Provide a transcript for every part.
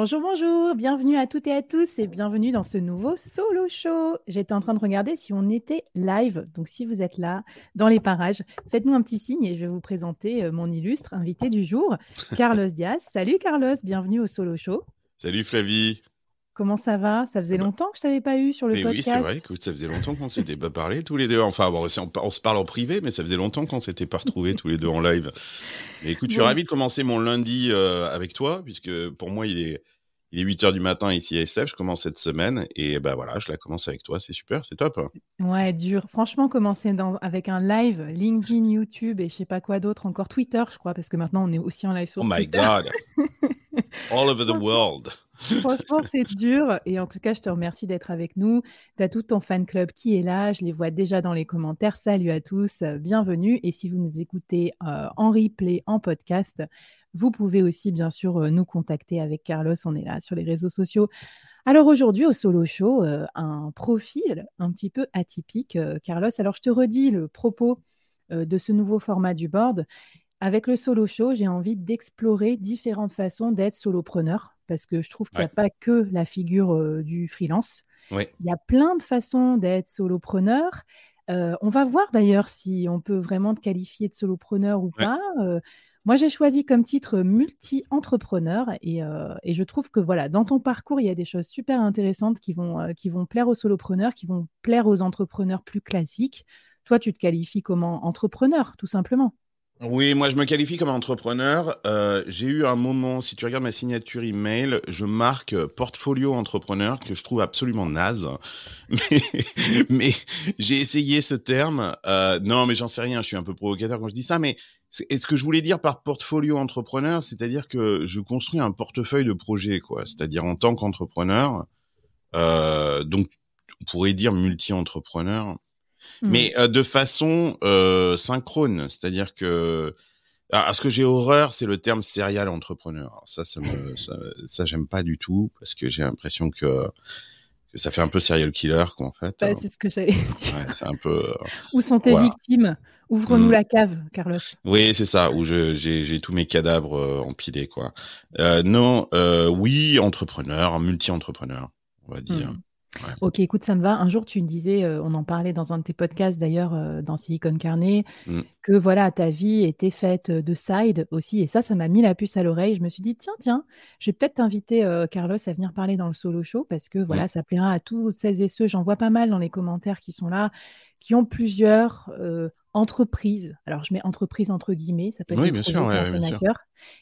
Bonjour, bonjour, bienvenue à toutes et à tous et bienvenue dans ce nouveau solo show. J'étais en train de regarder si on était live, donc si vous êtes là dans les parages, faites-nous un petit signe et je vais vous présenter euh, mon illustre invité du jour, Carlos Diaz. Salut Carlos, bienvenue au solo show. Salut Flavie. Comment ça va? Ça faisait bah longtemps que je t'avais pas eu sur le podcast. Oui, c'est vrai. Écoute, ça faisait longtemps qu'on s'était pas parlé tous les deux. Enfin, bon, on, se parle en privé, mais ça faisait longtemps qu'on s'était pas retrouvés tous les deux en live. Mais écoute, je suis ravi de commencer mon lundi euh, avec toi, puisque pour moi, il est, il est 8 h du matin ici à SF. Je commence cette semaine et ben voilà, je la commence avec toi. C'est super, c'est top. Ouais, dur. Franchement, commencer dans, avec un live, LinkedIn, YouTube et je sais pas quoi d'autre, encore Twitter, je crois, parce que maintenant on est aussi en live sur Twitter. Oh my God! All over the world. Franchement, c'est dur. Et en tout cas, je te remercie d'être avec nous. Tu as tout ton fan club qui est là. Je les vois déjà dans les commentaires. Salut à tous. Bienvenue. Et si vous nous écoutez euh, en replay, en podcast, vous pouvez aussi, bien sûr, euh, nous contacter avec Carlos. On est là sur les réseaux sociaux. Alors aujourd'hui, au Solo Show, euh, un profil un petit peu atypique, Carlos. Alors, je te redis le propos de ce nouveau format du board. Avec le Solo Show, j'ai envie d'explorer différentes façons d'être solopreneur parce que je trouve qu'il n'y a pas que la figure du freelance. Il y a plein de façons d'être solopreneur. on va voir d'ailleurs si on peut vraiment te qualifier de solopreneur ou pas. Moi, j'ai choisi comme titre multi-entrepreneur et, et, je trouve que voilà, dans ton parcours, il y a des choses super intéressantes qui vont, qui vont plaire aux solopreneurs, qui vont plaire aux entrepreneurs plus classiques. Toi, tu te qualifies comment entrepreneur, tout simplement. Oui, moi je me qualifie comme entrepreneur. Euh, j'ai eu un moment, si tu regardes ma signature email, je marque portfolio entrepreneur que je trouve absolument naze. Mais, j'ai essayé ce terme. Euh, non, mais j'en sais rien. Je suis un peu provocateur quand je dis ça. Mais est-ce que je voulais dire par portfolio entrepreneur, c'est-à-dire que je construis un portefeuille de projets, quoi. C'est-à-dire en tant qu'entrepreneur. Euh, donc, on pourrait dire multi-entrepreneur. Mmh. mais euh, de façon euh, synchrone. C'est-à-dire que alors, ce que j'ai horreur, c'est le terme serial entrepreneur. ça, ça me, ça, j'aime pas du tout parce que j'ai l'impression que, que ça fait un peu serial killer, quoi, en fait. Bah, c'est ce que j'allais dire. Ouais, c'est un peu. Euh, où sont tes victimes? Ouvre-nous mmh. la cave, Carlos. Oui, c'est ça. Où j'ai tous mes cadavres empilés, quoi. non, oui, entrepreneur, multi-entrepreneur, on va dire. Mmh. Ok, écoute, ça me va. Un jour, tu me disais, euh, on en parlait dans un de tes podcasts d'ailleurs, euh, dans Silicon Carnet, mmh. que voilà, ta vie était faite de side aussi. Et ça, ça m'a mis la puce à l'oreille. Je me suis dit, tiens, tiens, je vais peut-être t'inviter, euh, Carlos, à venir parler dans le solo show parce que voilà, mmh. ça plaira à tous celles et ceux. J'en vois pas mal dans les commentaires qui sont là, qui ont plusieurs entreprises, alors je mets entreprise entre guillemets, ça peut être oui, bien sûr,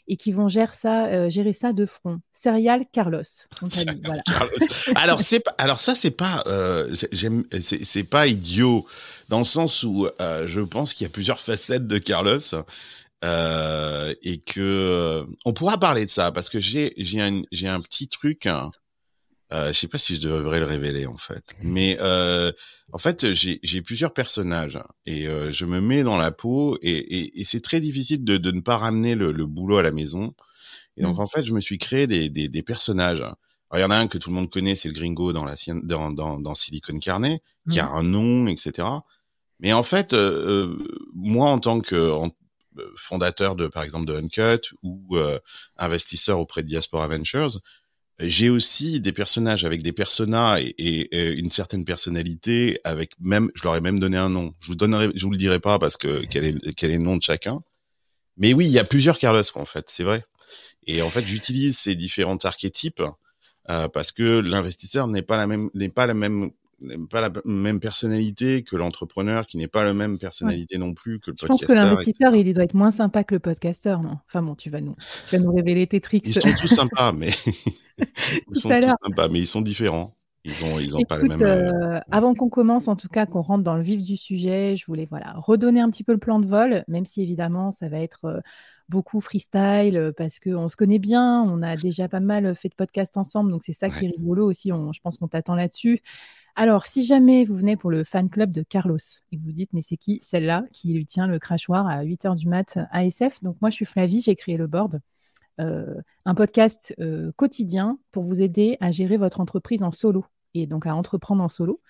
et qui vont gérer ça, euh, gérer ça de front. Serial Carlos. voilà. alors c'est alors ça c'est pas euh, c'est pas idiot dans le sens où euh, je pense qu'il y a plusieurs facettes de Carlos. et que on pourra parler de ça parce que j'ai j'ai un j'ai un petit truc hein, euh, je sais pas si je devrais le révéler en fait, mais euh, en fait j'ai plusieurs personnages et euh, je me mets dans la peau et, et, et c'est très difficile de, de, ne pas ramener le, le, boulot à la maison. Et donc mmh. en fait je me suis créé des, des, des personnages. il y en a un que tout le monde connaît, c'est le Gringo dans la dans, dans, dans Silicon Carnet, qui a mmh. un nom, etc. Mais en fait, euh, euh, moi en tant que fondateur de par exemple de Uncut ou investisseur auprès de Diaspora Ventures, j'ai aussi des personnages avec des personas et, une certaine personnalité, avec même, je leur ai même donné un nom. Je vous donnerai, je vous le dirai pas parce que quel est, quel est le nom de chacun. Mais oui, il y a plusieurs Carlos en fait, c'est vrai. Et en fait, j'utilise ces différents archétypes euh, parce que l'investisseur n'est pas la même, n'est pas la même pas la même personnalité que l'entrepreneur, qui n'est pas la même personnalité non plus que le podcasteur. Je pense que l'investisseur, il doit être moins sympa que le podcasteur, non? Enfin bon, tu vas nous, tu vas nous révéler tes tricks. Ils sont tous sympas, mais ils sont tous sympas, mais ils sont différents. Ils ont, ils ont pas les mêmes. Euh, avant qu'on commence, en tout cas, qu'on rentre dans le vif du sujet, je voulais voilà redonner un petit peu le plan de vol, même si évidemment ça va être euh, beaucoup freestyle euh, parce qu'on se connaît bien, on a déjà pas mal fait de podcasts ensemble, donc c'est ça qui est rigolo aussi. je pense qu'on t'attend là-dessus. Alors, si jamais vous venez pour le fan club de Carlos et que vous dites, mais c'est qui celle-là qui lui tient le crachoir à 8 h du mat ASF Donc, moi, je suis Flavie, j'ai créé le board. un podcast quotidien pour vous aider à gérer votre entreprise en solo et donc à entreprendre en solo.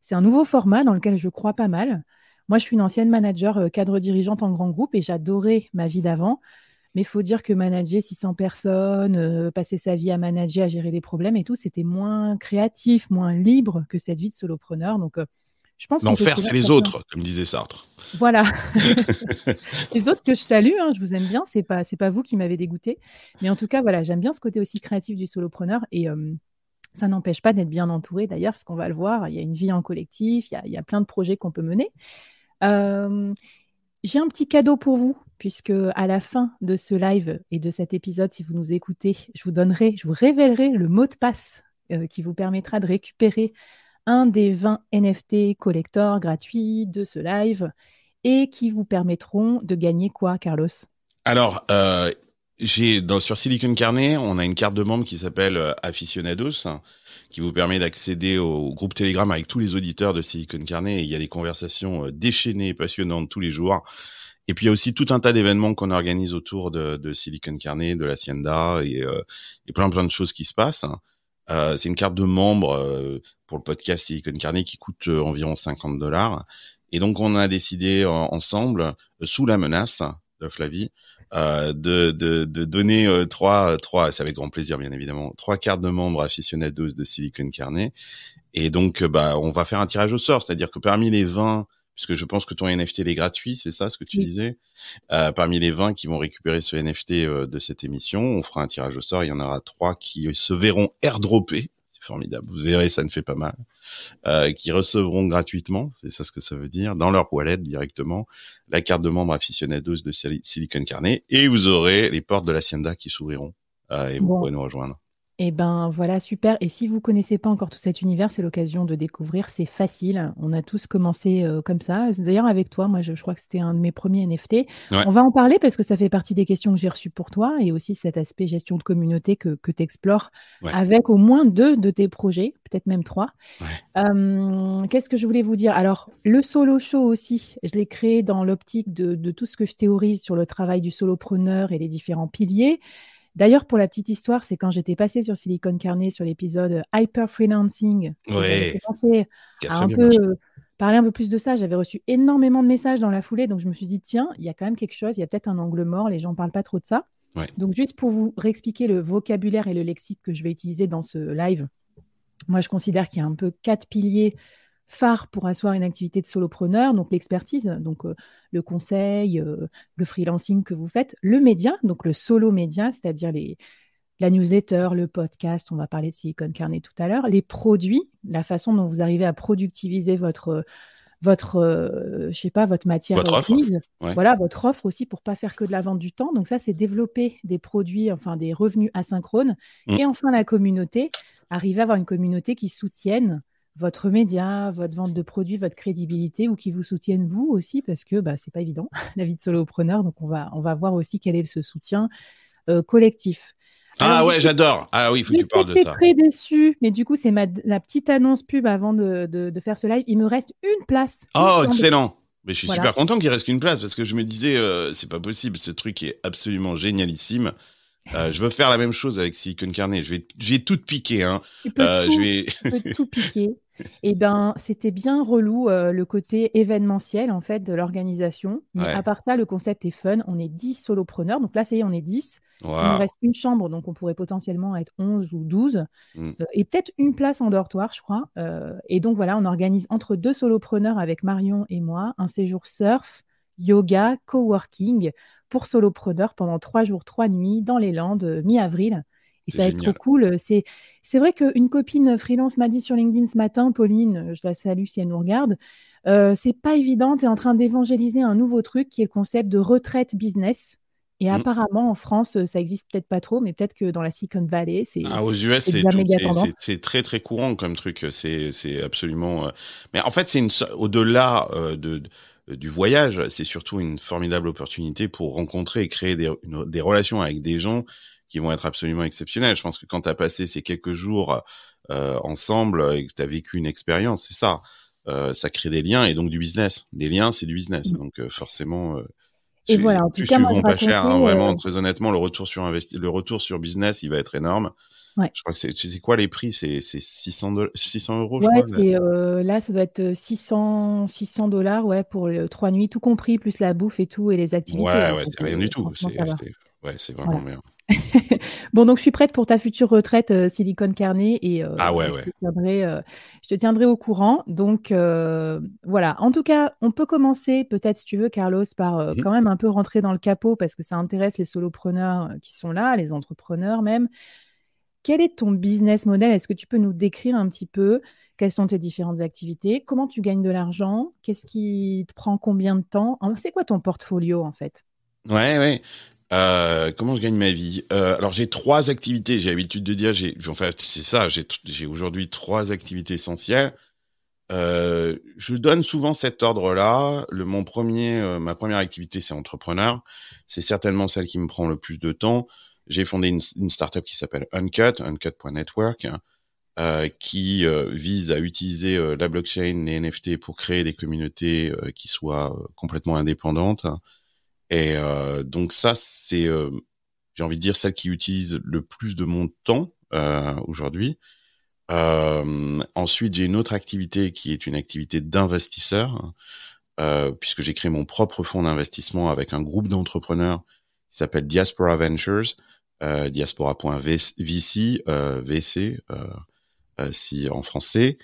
C'est un nouveau format dans lequel je crois pas mal. Moi, je suis une ancienne manager euh, cadre dirigeante en grand groupe et j'adorais ma vie d'avant. Mais il faut dire que manager 600 personnes, euh, passer sa vie à manager, à gérer des problèmes et tout, c'était moins créatif, moins libre que cette vie de solopreneur. Donc, euh, je pense L'enfer, c'est les autres, comme disait Sartre. Voilà. les autres que je salue, hein, je vous aime bien, c'est pas, c'est pas vous qui m'avez dégoûté. Mais en tout cas, voilà, j'aime bien ce côté aussi créatif du solopreneur. Et, ça n'empêche pas d'être bien entouré d'ailleurs, parce qu'on va le voir, il y a une vie en collectif, il y a, plein de projets qu'on peut mener. J'ai un petit cadeau pour vous, puisque à la fin de ce live et de cet épisode, si vous nous écoutez, je vous donnerai, je vous révélerai le mot de passe euh, qui vous permettra de récupérer un des 20 NFT collector gratuits de ce live et qui vous permettront de gagner quoi, Carlos? Alors, euh, j'ai dans sur Silicon Carnet, on a une carte de membre qui s'appelle euh, Aficionados, qui vous permet d'accéder au groupe Telegram avec tous les auditeurs de Silicon Carnet. Et il y a des conversations euh, déchaînées, passionnantes tous les jours. Et puis il y a aussi tout un tas d'événements qu'on organise autour de, de, Silicon Carnet, de la Sienda et, euh, et, plein plein de choses qui se passent. Euh, c'est une carte de membre euh, pour le podcast Silicon Carnet qui coûte environ 50 dollars. Et donc on a décidé ensemble, sous la menace de Flavie, euh, de, de, de, donner euh, trois, trois, c'est avec grand plaisir bien évidemment, trois cartes de membres aficionados de Silicon Carnet. Et donc, euh, bah, on va faire un tirage au sort, c'est-à-dire que parmi les 20, puisque je pense que ton NFT est gratuit, c'est ça ce que tu disais, euh, parmi les 20 qui vont récupérer ce NFT de cette émission, on fera un tirage au sort, il y en aura trois qui se verront airdropper formidable. Vous verrez, ça ne fait pas mal. Euh, qui recevront gratuitement, c'est ça ce que ça veut dire, dans leur wallet directement, la carte de membre aficionados de Silicon Carnet, et vous aurez les portes de la Sienda qui s'ouvriront, euh, et vous pourrez nous rejoindre. Eh ben voilà, super. Et si vous connaissez pas encore tout cet univers, c'est l'occasion de découvrir. C'est facile. On a tous commencé euh, comme ça. D'ailleurs, avec toi, moi, je, crois que c'était un de mes premiers NFT. On va en parler parce que ça fait partie des questions que j'ai reçues pour toi et aussi cet aspect gestion de communauté que, que tu explores avec au moins deux de tes projets, peut-être même trois. Qu'est-ce que je voulais vous dire? Alors, le solo show aussi, je l'ai créé dans l'optique de, de tout ce que je théorise sur le travail du solopreneur et les différents piliers. D'ailleurs, pour la petite histoire, c'est quand j'étais passée sur Silicon Carnet sur l'épisode Hyper Freelancing, ouais. à un peu parler un peu plus de ça. J'avais reçu énormément de messages dans la foulée, donc je me suis dit tiens, il y a quand même quelque chose, il y a peut-être un angle mort, les gens ne parlent pas trop de ça. Donc juste pour vous réexpliquer le vocabulaire et le lexique que je vais utiliser dans ce live, moi je considère qu'il y a un peu quatre piliers phare pour asseoir une activité de solopreneur, donc l'expertise, donc euh, le conseil, euh, le freelancing que vous faites, le média, donc le solo média, c'est-à-dire les, la newsletter, le podcast, on va parler de Silicon Carnet tout à l'heure, les produits, la façon dont vous arrivez à productiviser votre votre euh, je sais pas votre matière votre offre. voilà votre offre aussi pour pas faire que de la vente du temps donc ça c'est développer des produits enfin des revenus asynchrones mmh. et enfin la communauté arriver à avoir une communauté qui soutienne votre média, votre vente de produits, votre crédibilité ou qui vous soutiennent vous aussi parce que bah, c'est pas évident la vie de solopreneur. Donc on va, on va voir aussi quel est ce soutien euh, collectif. ah ouais, j'adore. Ah oui, il faut que tu parles de ça. très déçu, mais du coup, c'est ma la petite annonce pub avant de, de, faire ce live. Il me reste une place. Oh, excellent. Mais je suis super content qu'il reste qu'une place parce que je me disais, euh, c'est pas possible, ce truc est absolument génialissime. Euh, je veux faire la même chose avec Silicon Carnet. Je vais, je vais tout piquer. Hein. Tu peux, tout, je vais... tu peux tout piquer. Eh ben, c'était bien relou euh, le côté événementiel en fait de l'organisation. Mais à part ça, le concept est fun. On est 10 solopreneurs. Donc là, ça y est, on est 10. Il nous reste une chambre, donc on pourrait potentiellement être 11 ou 12. Mm. Euh, et peut-être une place en dortoir, je crois. Euh, et donc voilà, on organise entre deux solopreneurs avec Marion et moi un séjour surf, yoga, coworking pour solopreneurs pendant trois jours, trois nuits dans les Landes, mi-avril. Et ça va être trop cool. C'est, c'est vrai qu'une copine freelance m'a dit sur LinkedIn ce matin, Pauline, je la salue si elle nous regarde, euh, c'est pas évident, tu es en train d'évangéliser un nouveau truc qui est le concept de retraite business. Et mmh. apparemment, en France, ça existe peut-être pas trop, mais peut-être que dans la Silicon Valley, c'est. Ah, aux US, c'est très très courant comme truc. C'est absolument. Euh, mais en fait, c'est une au-delà euh, de, du voyage, c'est surtout une formidable opportunité pour rencontrer et créer des, des relations avec des gens qui vont être absolument exceptionnels. Je pense que quand tu as passé ces quelques jours euh, ensemble et que tu as vécu une expérience, c'est ça. ça crée des liens et donc du business. Les liens, c'est du business. Mmh. Donc forcément, et voilà, en tout cas, moi, pas cher, hein, vraiment, euh, très honnêtement, le retour sur investi le retour sur business, il va être énorme. Ouais. Je crois que c'est, tu sais quoi les prix, c'est, 600, 600 euros. Ouais, je crois, euh, là, ça doit être 600, 600 dollars, ouais, pour les trois nuits, tout compris, plus la bouffe et tout, et les activités. Ouais, hein, ouais, c'est rien du tout. C'est, ouais, c'est vraiment bien. bon, donc je suis prête pour ta future retraite euh, Silicon Carnet et euh, ah ouais, je, Te tiendrai, euh, je, te tiendrai, au courant. Donc voilà, en tout cas, on peut commencer peut-être si tu veux, Carlos, par mmh quand même un peu rentrer dans le capot parce que ça intéresse les solopreneurs qui sont là, les entrepreneurs même. Quel est ton business model? Est-ce que tu peux nous décrire un petit peu quelles sont tes différentes activités? Comment tu gagnes de l'argent? Qu'est-ce qui te prend combien de temps? C'est quoi ton portfolio en fait? Ouais, ouais. Euh, comment je gagne ma vie? Euh, Alors j'ai trois activités. J'ai l'habitude de dire, j'ai, en fait, c'est ça. J'ai, aujourd'hui trois activités essentielles. Euh, je donne souvent cet ordre-là. Le mon premier, ma première activité, c'est entrepreneur. C'est certainement celle qui me prend le plus de temps. J'ai fondé une, une startup qui s'appelle Uncut, Uncut.network, qui vise à utiliser la blockchain, les NFT pour créer des communautés qui soient complètement indépendantes et euh, donc ça, c'est, euh, j'ai envie de dire, celle qui utilise le plus de mon temps euh, aujourd'hui. ensuite, j'ai une autre activité qui est une activité d'investisseur, puisque j'ai créé mon propre fonds d'investissement avec un groupe d'entrepreneurs qui s'appelle Diaspora Ventures, diaspora.vc, VC, si en français.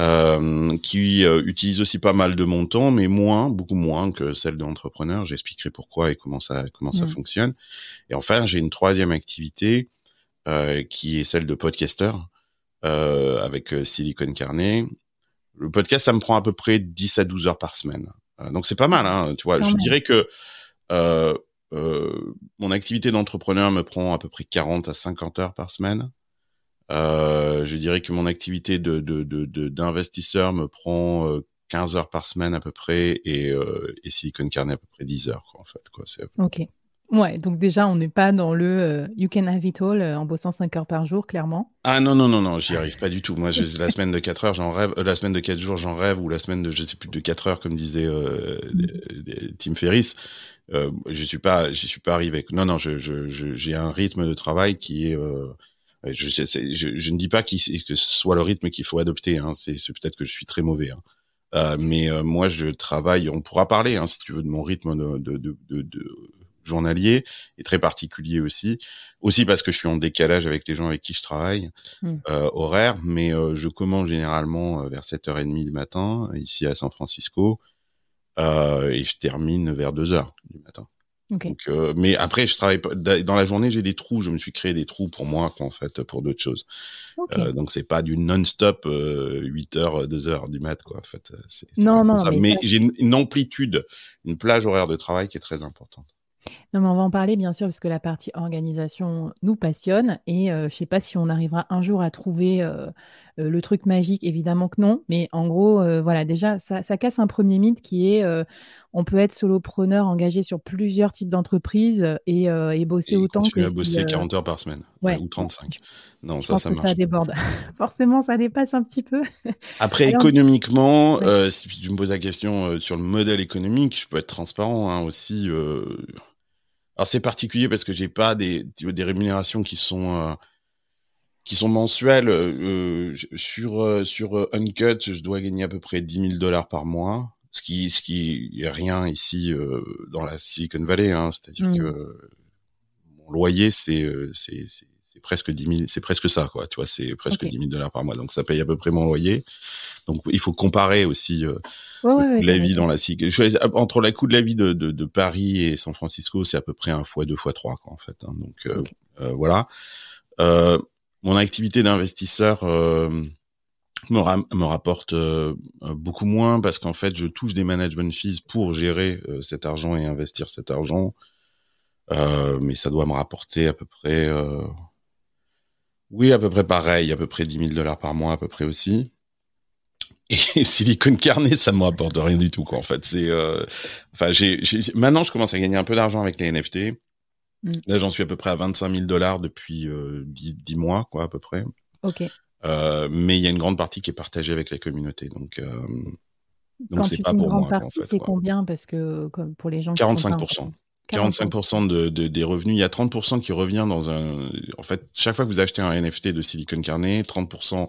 Euh, qui euh, utilise aussi pas mal de mon temps, mais moins, beaucoup moins que celle d'entrepreneur. J'expliquerai pourquoi et comment ça comment ça mm. fonctionne. Et enfin, j'ai une troisième activité euh, qui est celle de podcaster avec Silicon Carnet. Le podcast, ça me prend à peu près 10 à 12 heures par semaine. donc c'est pas mal, hein, tu vois. je dirais que mon activité d'entrepreneur me prend à peu près 40 à 50 heures par semaine. Euh, je dirais que mon activité de, d'investisseur me prend 15 euh, heures par semaine à peu près et, euh, et Silicon Carnet à peu près 10 heures, quoi, en fait. Quoi. C'est... Ok. Ouais, donc déjà, on n'est pas dans le You can have it all en bossant 5 heures par jour, clairement. Ah non, non, non, non, j'y arrive pas du tout. Moi, je, la semaine de 4 heures, j'en rêve. la semaine de 4 jours, j'en rêve. Ou la semaine de, je sais plus, de 4 heures, comme disait mm. Tim Ferriss. je suis pas, j'y suis pas arrivé. Non, non, je, je, j'ai un rythme de travail qui est je, je, je, ne dis pas que ce soit le rythme qu'il faut adopter. Hein. C'est peut-être que je suis très mauvais. Hein. Euh, mais euh, moi, je travaille. On pourra parler, hein, si tu veux, de mon rythme de, de, de, de, de journalier et très particulier aussi. Aussi parce que je suis en décalage avec les gens avec qui je travaille, mmh. euh, horaire. Mais euh, je commence généralement euh, vers 7h30 du matin ici à San Francisco et je termine vers 2h du matin. Donc, euh, mais après, je travaille dans la journée, j'ai des trous. Je me suis créé des trous pour moi, en fait, pour d'autres choses. Euh, donc c'est pas du non-stop 8 euh, heures, 2 heures du mat, quoi. En fait, non, non, mais, mais j'ai une amplitude, une plage horaire de travail qui est très importante. Non, mais on va en parler bien sûr parce que la partie organisation nous passionne et euh, je sais pas si on arrivera un jour à trouver euh, euh, le truc magique, évidemment que non, mais en gros, voilà, déjà, ça, casse un premier mythe qui est on peut être solopreneur engagé sur plusieurs types d'entreprises et, et bosser autant que. à bosser 40 heures par semaine ou 35. Non, ça, ça marche. Ça déborde. Forcément, ça dépasse un petit peu. Après, économiquement, si tu me poses la question sur le modèle économique, je peux être transparent hein, aussi. Alors c'est particulier parce que j'ai pas des, des rémunérations qui sont euh, qui sont mensuelles. Euh, sur euh, sur Uncut, je dois gagner à peu près 10 000 dollars par mois, ce qui ce qui est rien ici dans la Silicon Valley. Hein, C'est-à-dire mmh. que mon loyer c'est c'est c'est presque 10 000, c'est presque ça, quoi. Tu vois, c'est presque 10 000 dollars par mois. Donc, ça paye à peu près mon loyer. Donc, il faut comparer aussi euh, la vie dans la Entre la coût de la vie de, de, de Paris et San Francisco, c'est à peu près un fois deux fois trois, quoi, en fait. Hein. Donc, euh, euh, voilà. mon activité d'investisseur me, me, rapporte beaucoup moins parce qu'en fait, je touche des management fees pour gérer cet argent et investir cet argent. mais ça doit me rapporter à peu près oui, à peu près pareil, à peu près 10 000 dollars par mois, à peu près aussi. Et Silicon Carnet, ça me rapporte rien du tout, quoi. En fait, c'est, euh... enfin, j'ai, maintenant, je commence à gagner un peu d'argent avec les NFT. Mm. Là, j'en suis à peu près à 25 000 dollars depuis euh, 10, 10, mois, quoi, à peu près. Ok. Euh, mais il y a une grande partie qui est partagée avec la communauté, donc. Euh, donc c'est pas pour moi. Une grande partie, c'est combien? Parce que comme pour les gens. 45 qui sont 45% de, de, des revenus. Il y a 30% qui revient dans un. En fait, chaque fois que vous achetez un NFT de Silicon Carnet, 30%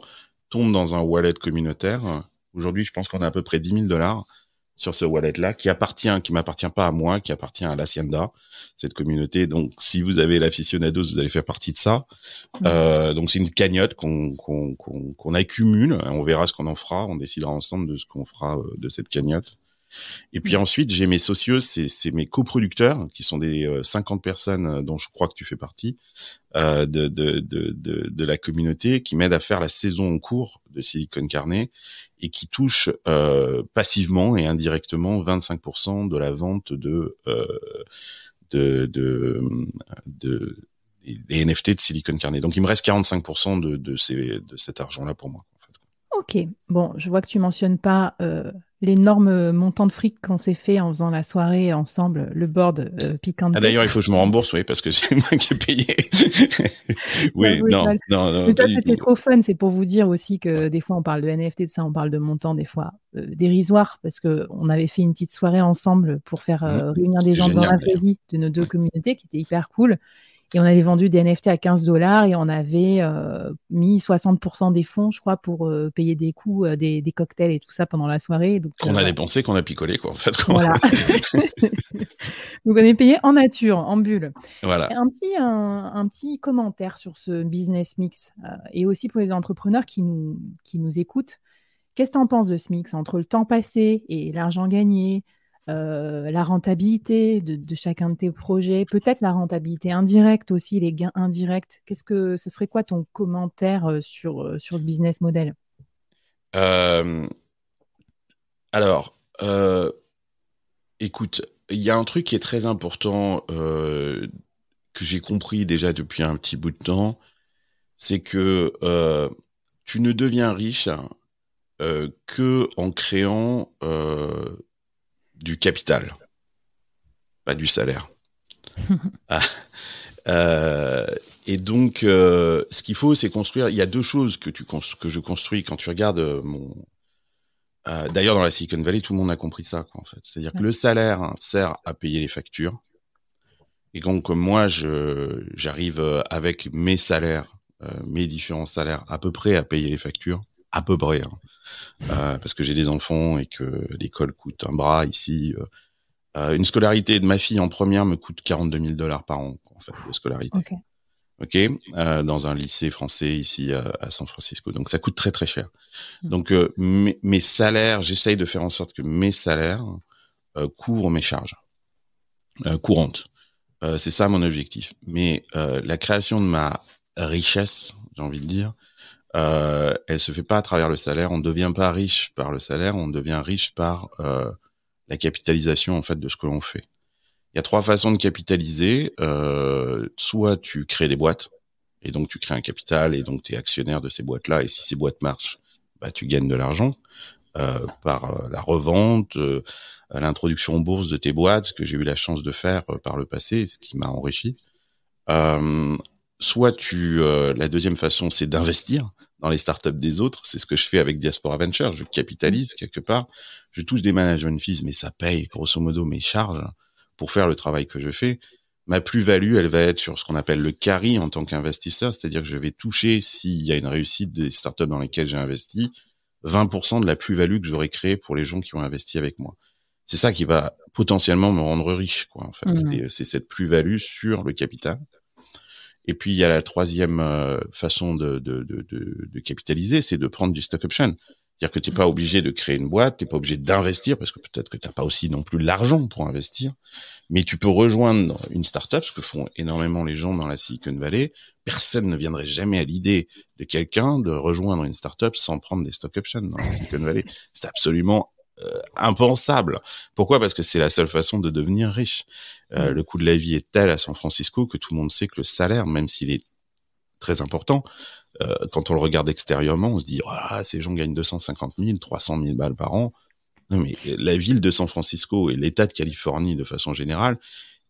tombe dans un wallet communautaire. Aujourd'hui, je pense qu'on a à peu près 10 000 dollars sur ce wallet-là, qui appartient, qui m'appartient pas à moi, qui appartient à l'Hacienda, cette communauté. Donc, si vous avez l'aficionados, vous allez faire partie de ça. Mmh. Euh, donc, c'est une cagnotte qu'on qu'on qu'on accumule. On verra ce qu'on en fera. On décidera ensemble de ce qu'on fera euh, de cette cagnotte. Et puis ensuite, j'ai mes socios, c'est mes coproducteurs, qui sont des 50 euh, personnes euh, dont je crois que tu fais partie, euh, de, de, de, de, la communauté, qui m'aident à faire la saison en cours de Silicon Carnet et qui touchent euh, passivement et indirectement 25% de la vente de, euh, de, de, des NFT de Silicon Carnet. Donc il me reste 45% de, de, ces, de cet argent-là pour moi. Ok, bon, je vois que tu mentionnes pas euh, l'énorme montant de fric qu'on s'est fait en faisant la soirée ensemble, le board euh, piquant. Ah, D'ailleurs, il faut que je me rembourse, oui, parce que c'est moi qui ai payé. oui, non, non, non, Mais ça, c'était trop fun. C'est pour vous dire aussi que des fois, on parle de NFT, de ça, on parle de montant, des fois euh, dérisoire, parce que on avait fait une petite soirée ensemble pour faire mmh. réunir des gens dans la vraie vie de nos deux communautés, qui était hyper cool. Et on avait vendu des NFT à 15 dollars et on avait euh, mis 60% des fonds, je crois, pour euh, payer des coûts, euh, des, des, cocktails et tout ça pendant la soirée. Donc, qu'on a dépensé, qu'on a picolé, quoi, en fait. Voilà. donc, on est payé en nature, en bulle. Voilà. Un petit, un, un petit commentaire sur ce business mix et aussi pour les entrepreneurs qui nous, qui nous écoutent. Qu'est-ce que tu en penses de ce mix entre le temps passé et l'argent gagné euh, la rentabilité de, chacun de tes projets, peut-être la rentabilité indirecte aussi, les gains indirects. Qu'est-ce que ce serait quoi ton commentaire euh, sur, euh, sur ce business model? Alors, écoute, il y a un truc qui est très important que j'ai compris déjà depuis un petit bout de temps, c'est que tu ne deviens riche que en créant du capital, pas du salaire. ah. euh, et donc, euh, ce qu'il faut, c'est construire. Il y a deux choses que, tu que je construis quand tu regardes euh, mon. Euh, d'ailleurs, dans la Silicon Valley, tout le monde a compris ça, quoi, en fait. C'est-à-dire que le salaire sert à payer les factures. Et donc, moi, je, j'arrive avec mes salaires, mes différents salaires, à peu près à payer les factures. À peu près. Hein. Euh, parce que j'ai des enfants et que l'école coûte un bras ici. Euh, euh, une scolarité de ma fille en première me coûte 42 000 dollars par an, en fait, de scolarité. Ok. okay dans un lycée français ici à, San Francisco. Donc ça coûte très très cher. Hmm. Donc mes, mes, salaires, j'essaye de faire en sorte que mes salaires couvrent mes charges courantes. c'est ça mon objectif. Mais la création de ma richesse, j'ai envie de dire, euh, elle se fait pas à travers le salaire. On ne devient pas riche par le salaire, on devient riche par euh, la capitalisation en fait de ce que l'on fait. Il y a trois façons de capitaliser. Euh, soit tu crées des boîtes et donc tu crées un capital et donc tu es actionnaire de ces boîtes-là et si ces boîtes marchent, bah, tu gagnes de l'argent euh, par euh, la revente, euh, l'introduction en bourse de tes boîtes, ce que j'ai eu la chance de faire par le passé, ce qui m'a enrichi. soit tu, la deuxième façon, c'est d'investir dans les startups des autres. C'est ce que je fais avec Diaspora Venture. Je capitalise quelque part. Je touche des management fees, mais ça paye grosso modo mes charges pour faire le travail que je fais. Ma plus-value, elle va être sur ce qu'on appelle le carry en tant qu'investisseur, c'est-à-dire que je vais toucher, s'il y a une réussite des startups dans lesquelles j'ai investi, 20% de la plus-value que j'aurais créée pour les gens qui ont investi avec moi. C'est ça qui va potentiellement me rendre riche, quoi. En fait, mmh. c'est cette plus-value sur le capital. Et puis il y a la troisième euh, façon de, de, de, de capitaliser, c'est de prendre du stock option. C'est-à-dire que tu n'es pas obligé de créer une boîte, tu n'es pas obligé d'investir, parce que peut-être que tu n'as pas aussi non plus l'argent pour investir, mais tu peux rejoindre une startup, ce que font énormément les gens dans la Silicon Valley. Personne ne viendrait jamais à l'idée de quelqu'un de rejoindre une startup sans prendre des stock options dans la Silicon Valley. C'est absolument euh, impensable. Pourquoi? Parce que c'est la seule façon de devenir riche. Euh, le coût de la vie est tel à San Francisco que tout le monde sait que le salaire, même s'il est très important, euh, quand on le regarde extérieurement, on se dit ah, ces gens gagnent 250 000, 300 000 balles par an. Non, mais la ville de San Francisco et l'État de Californie de façon générale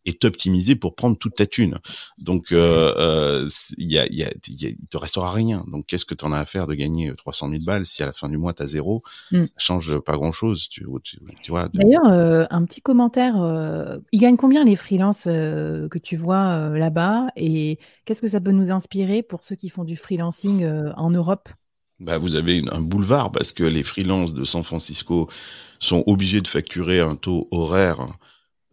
est optimisé pour prendre toute ta thune. Donc, euh, euh, il y a, y a, il te restera rien. Donc, qu'est-ce que tu en as à faire de gagner 300 000 balles si à la fin du mois tu as zéro? Mm. Ça change pas grand-chose. Tu, tu, vois. D'ailleurs, euh, un petit commentaire. Euh, ils gagnent combien les freelances que tu vois là-bas? Et qu'est-ce que ça peut nous inspirer pour ceux qui font du freelancing en Europe? Bah, vous avez un boulevard parce que les freelances de San Francisco sont obligés de facturer un taux horaire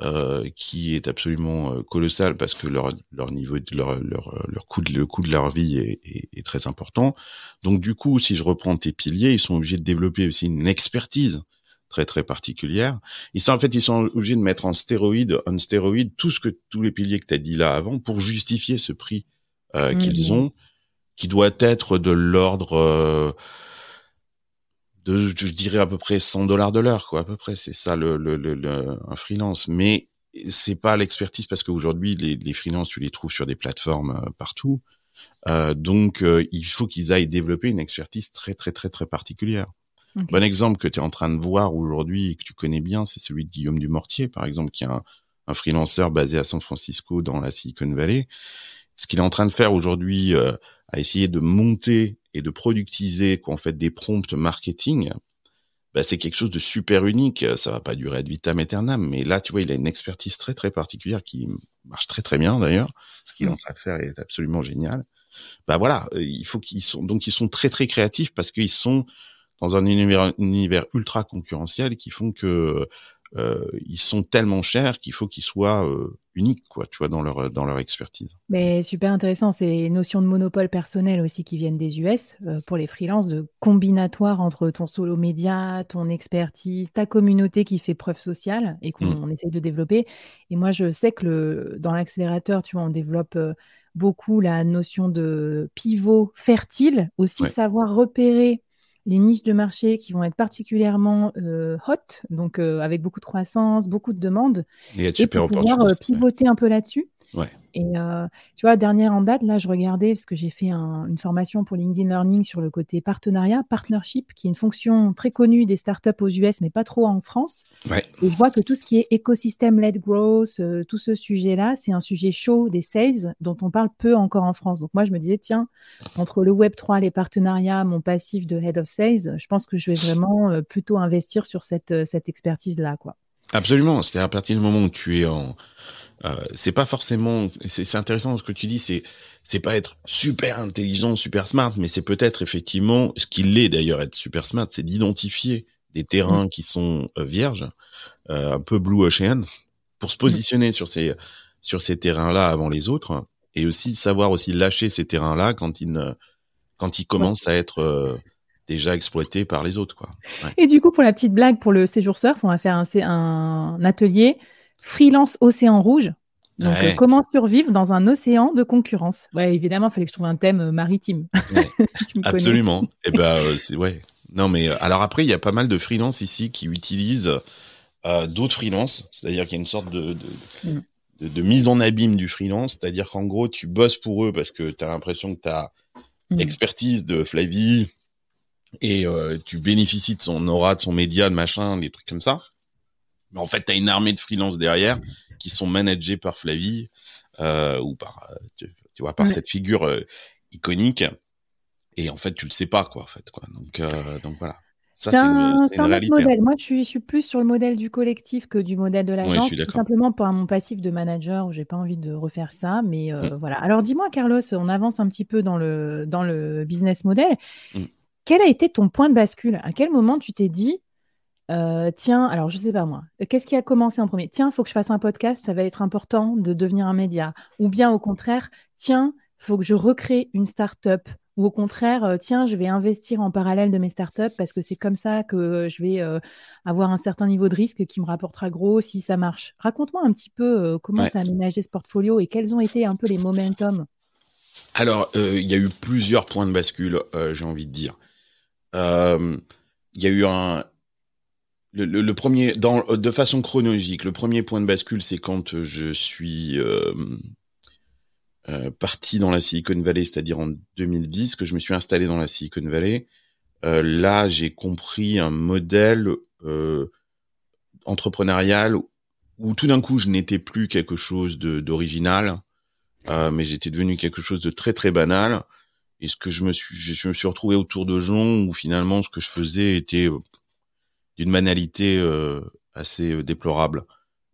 euh, qui est absolument euh, colossal parce que leur, leur niveau de leur, leur, leur coût de, le coût de leur vie est, est, très important. Donc du coup, si je reprends tes piliers, ils sont obligés de développer aussi une expertise très très particulière. Ils sont en fait ils sont obligés de mettre en stéroïde, en stéroïde tout ce que tous les piliers que tu as dit là avant pour justifier ce prix euh, qu'ils ont, qui doit être de l'ordre de, je dirais à peu près 100 dollars de l'heure, quoi, à peu près. C'est ça le, le, le, un freelance. Mais c'est pas l'expertise parce qu'aujourd'hui les, les freelances tu les trouves sur des plateformes euh, partout. Euh, donc euh, il faut qu'ils aillent développer une expertise très très très très particulière. Bon exemple que tu es en train de voir aujourd'hui et que tu connais bien, c'est celui de Guillaume Dumortier, par exemple, qui est un, un freelanceur basé à San Francisco dans la Silicon Valley. Ce qu'il est en train de faire aujourd'hui, euh, à essayer de monter et de productiser qu'en fait des prompts marketing, bah, c'est quelque chose de super unique. Ça va pas durer ad vitam aeternam, mais là, tu vois, il a une expertise très très particulière qui marche très très bien d'ailleurs. Ce qu'il est en train de faire est absolument génial. Bah voilà, euh, il faut qu'ils sont donc ils sont très très créatifs parce qu'ils sont dans un univers, un univers ultra concurrentiel qui font que euh, ils sont tellement chers qu'il faut qu'ils soient euh, uniques, quoi, tu vois, dans leur, dans leur expertise. Mais super intéressant, ces notions de monopole personnel aussi qui viennent des US euh, pour les freelances, de combinatoire entre ton solo média, ton expertise, ta communauté qui fait preuve sociale et qu'on mmh. essaye de développer. Et moi, je sais que le, dans l'accélérateur, tu vois, on développe beaucoup la notion de pivot fertile, aussi savoir repérer les niches de marché qui vont être particulièrement euh, hot, donc euh, avec beaucoup de croissance, beaucoup de demandes, et, et pour pouvoir euh, pivoter un peu là-dessus. Ouais. Et euh, tu vois, dernière en date, là, je regardais parce que j'ai fait une formation pour LinkedIn Learning sur le côté partenariat, partnership, qui est une fonction très connue des startups aux US, mais pas trop en France. Ouais. Et je vois que tout ce qui est écosystème-led growth, euh, tout ce sujet-là, c'est un sujet chaud des sales dont on parle peu encore en France. Donc moi, je me disais, tiens, entre le Web 3, les partenariats, mon passif de head of sales, je pense que je vais vraiment euh, plutôt investir sur cette, cette expertise-là, quoi. Absolument. C'est à partir du moment où tu es en euh, c'est pas forcément. C'est intéressant ce que tu dis. C'est c'est pas être super intelligent, super smart, mais c'est peut-être effectivement ce qu'il est d'ailleurs être super smart, c'est d'identifier des terrains qui sont euh, vierges, euh, un peu blue ocean, pour se positionner sur ces sur ces terrains-là avant les autres, et aussi savoir aussi lâcher ces terrains-là quand ils quand ils commencent à être déjà exploités par les autres, quoi. Et du coup, pour la petite blague, pour le séjour surf, on va faire un, un atelier freelance océan rouge. Donc, euh, comment survivre dans un océan de concurrence? Ouais, évidemment, il fallait que je trouve un thème euh, maritime. Absolument. Et eh ben, euh, c'est ouais. Non, mais alors après, il y a pas mal de freelance ici qui utilisent d'autres freelances, c'est-à-dire qu'il y a une sorte de, mm. de, de, mise en abîme du freelance, c'est-à-dire qu'en gros, tu bosses pour eux parce que tu as l'impression que tu as mm. expertise de Flavie et tu bénéficies de son aura, de son média, de machin, des trucs comme ça. Mais en fait, tu as une armée de freelance derrière qui sont managés par Flavie euh, ou par, euh, tu, vois, par cette figure euh, iconique. Et en fait, tu le sais pas, quoi, en fait. Quoi. Donc, euh, donc voilà. C'est un, un autre modèle. Moi, je suis, je suis, plus sur le modèle du collectif que du modèle de l'agence, tout simplement pour mon passif de manager où j'ai pas envie de refaire ça. Mais euh, mm. voilà. Alors, dis-moi, Carlos, on avance un petit peu dans le, dans le business model. Mm. Quel a été ton point de bascule? À quel moment tu t'es dit, euh, tiens, alors je sais pas moi, qu'est-ce qui a commencé en premier? Tiens, il faut que je fasse un podcast, ça va être important de devenir un média. Ou bien au contraire, tiens, il faut que je recrée une start-up Ou au contraire, tiens, je vais investir en parallèle de mes startups parce que c'est comme ça que je vais avoir un certain niveau de risque qui me rapportera gros si ça marche. Raconte-moi un petit peu comment tu as aménagé ce portfolio et quels ont été un peu les momentum? Alors, il y a eu plusieurs points de bascule, j'ai envie de dire. Il y a eu un, le, premier, dans, de façon chronologique, le premier point de bascule, c'est quand je suis euh, euh, parti dans la Silicon Valley, c'est-à-dire en 2010, que je me suis installé dans la Silicon Valley. Euh, là, j'ai compris un modèle entrepreneurial où tout d'un coup, je n'étais plus quelque chose d'original, mais j'étais devenu quelque chose de très très banal. Et ce que je me suis, je me suis retrouvé autour de gens où finalement, ce que je faisais était d'une banalité euh, assez euh, déplorable.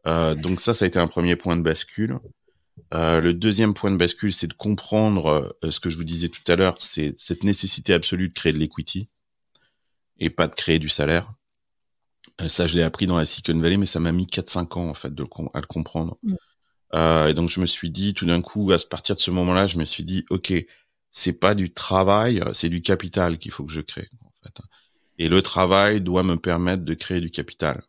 Euh, donc ça, ça a été un premier point de bascule. le deuxième point de bascule, c'est de comprendre ce que je vous disais tout à l'heure, c'est cette nécessité absolue de créer de l'equity et pas de créer du salaire. ça, je l'ai appris dans la Silicon Valley, mais ça m'a mis 4-5 ans en fait de à le comprendre. Mm. et donc je me suis dit, tout d'un coup, à partir de ce moment-là, je me suis dit, ok, c'est pas du travail, c'est du capital qu'il faut que je crée. En fait. Et le travail doit me permettre de créer du capital.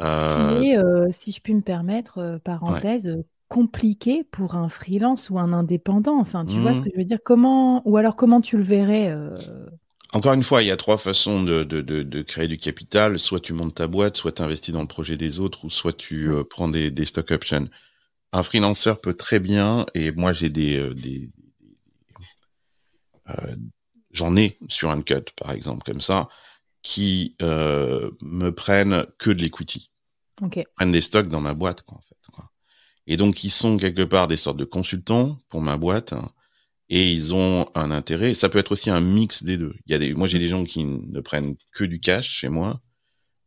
Euh... Ce euh, si je puis me permettre, euh, parenthèse, euh, compliqué pour un freelance ou un indépendant. Enfin, tu vois ce mmh. que je veux dire? Comment ou alors comment tu le verrais Encore une fois, il y a trois façons de, de, de, créer du capital. Soit tu montes ta boîte, soit tu investis dans le projet des autres, ou soit tu prends des, des, stock options. Un freelancer peut très bien, et moi j'ai des, des j'en ai sur un cut par exemple comme ça qui euh, me prennent que de l'equity. Okay. Prennent des stocks dans ma boîte, quoi, en fait. Quoi. Et donc, ils sont quelque part des sortes de consultants pour ma boîte. Hein, et ils ont un intérêt. Ça peut être aussi un mix des deux. Il y a des, moi, j'ai des gens qui ne prennent que du cash chez moi.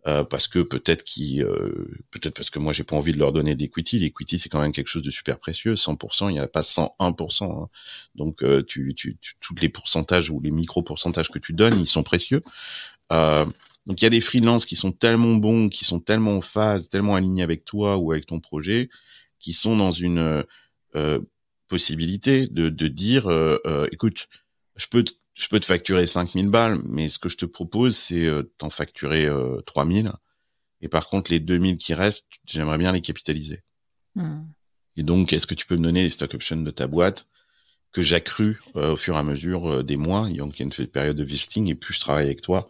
Euh, parce que peut-être qui, euh, peut-être parce que moi j'ai pas envie de leur donner d'equity. L'equity c'est quand même quelque chose de super précieux. 100%, il n'y a pas 101%. Hein. Donc euh, tu, tu, tu, tous les pourcentages ou les micro pourcentages que tu donnes, ils sont précieux. Euh, donc il y a des freelances qui sont tellement bons, qui sont tellement en phase, tellement alignés avec toi ou avec ton projet, qui sont dans une euh, possibilité de, de dire, euh, euh écoute, je peux, te, je peux te facturer 5000 balles, mais ce que je te propose, c'est euh, t'en facturer euh, 3000. Et par contre, les 2000 qui restent, j'aimerais bien les capitaliser. Hmm. Et donc, est-ce que tu peux me donner les stock options de ta boîte que j'accrue euh, au fur et à mesure des mois Il y a une période de vesting et plus je travaille avec toi,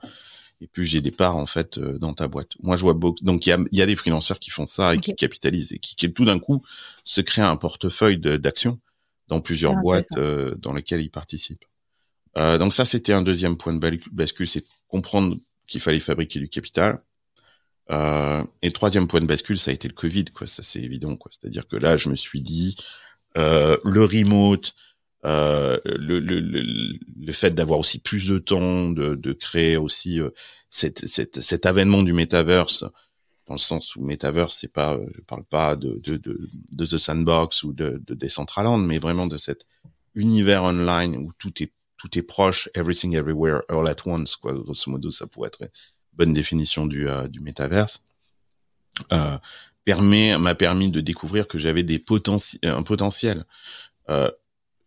et puis j'ai des parts en fait euh, dans ta boîte. Moi, je vois beaucoup. Donc il y a, y a des freelanceurs qui font ça et qui capitalisent et qui, qui, tout d'un coup se créent un portefeuille d'actions dans plusieurs boîtes euh, dans lesquelles ils participent. Euh, donc ça, c'était un deuxième point de bascule, c'est comprendre qu'il fallait fabriquer du capital. Euh, et le troisième point de bascule, ça a été le Covid, quoi. Ça, c'est évident, quoi. C'est-à-dire que là, je me suis dit, euh, le remote, euh, le, le, le, le, fait d'avoir aussi plus de temps, de, de créer aussi euh, cette, cette, cet avènement du metaverse, dans le sens où metaverse, c'est pas, je parle pas de, de, de, de The Sandbox ou de, de Decentraland, mais vraiment de cet univers online où tout est tout est proche, everything everywhere all at once, quoi. Grosso modo, ça pourrait être une bonne définition du, euh, du métaverse. Euh, permet m'a permis de découvrir que j'avais des potentiels un potentiel euh,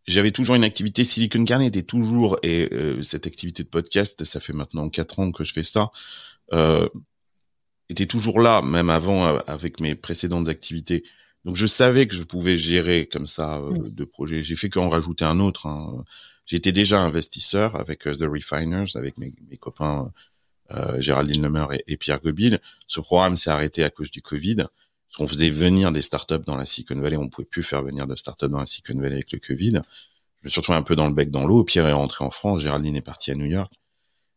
j'avais toujours une activité Silicon Carnet était toujours et euh, cette activité de podcast, ça fait maintenant quatre ans que je fais ça, euh, était toujours là même avant euh, avec mes précédentes activités. Donc je savais que je pouvais gérer comme ça euh, mm. de projets. J'ai fait qu'en rajouter un autre. Hein. J'étais déjà investisseur avec The Refiners, avec mes, mes copains Géraldine Lemer et, et Pierre Gobil. Ce programme s'est arrêté à cause du Covid. On faisait venir des startups dans la Silicon Valley, on pouvait plus faire venir de startups dans la Silicon Valley avec le Covid. Je me suis retrouvé un peu dans le bec dans l'eau. Pierre est rentré en France, Géraldine est partie à New York,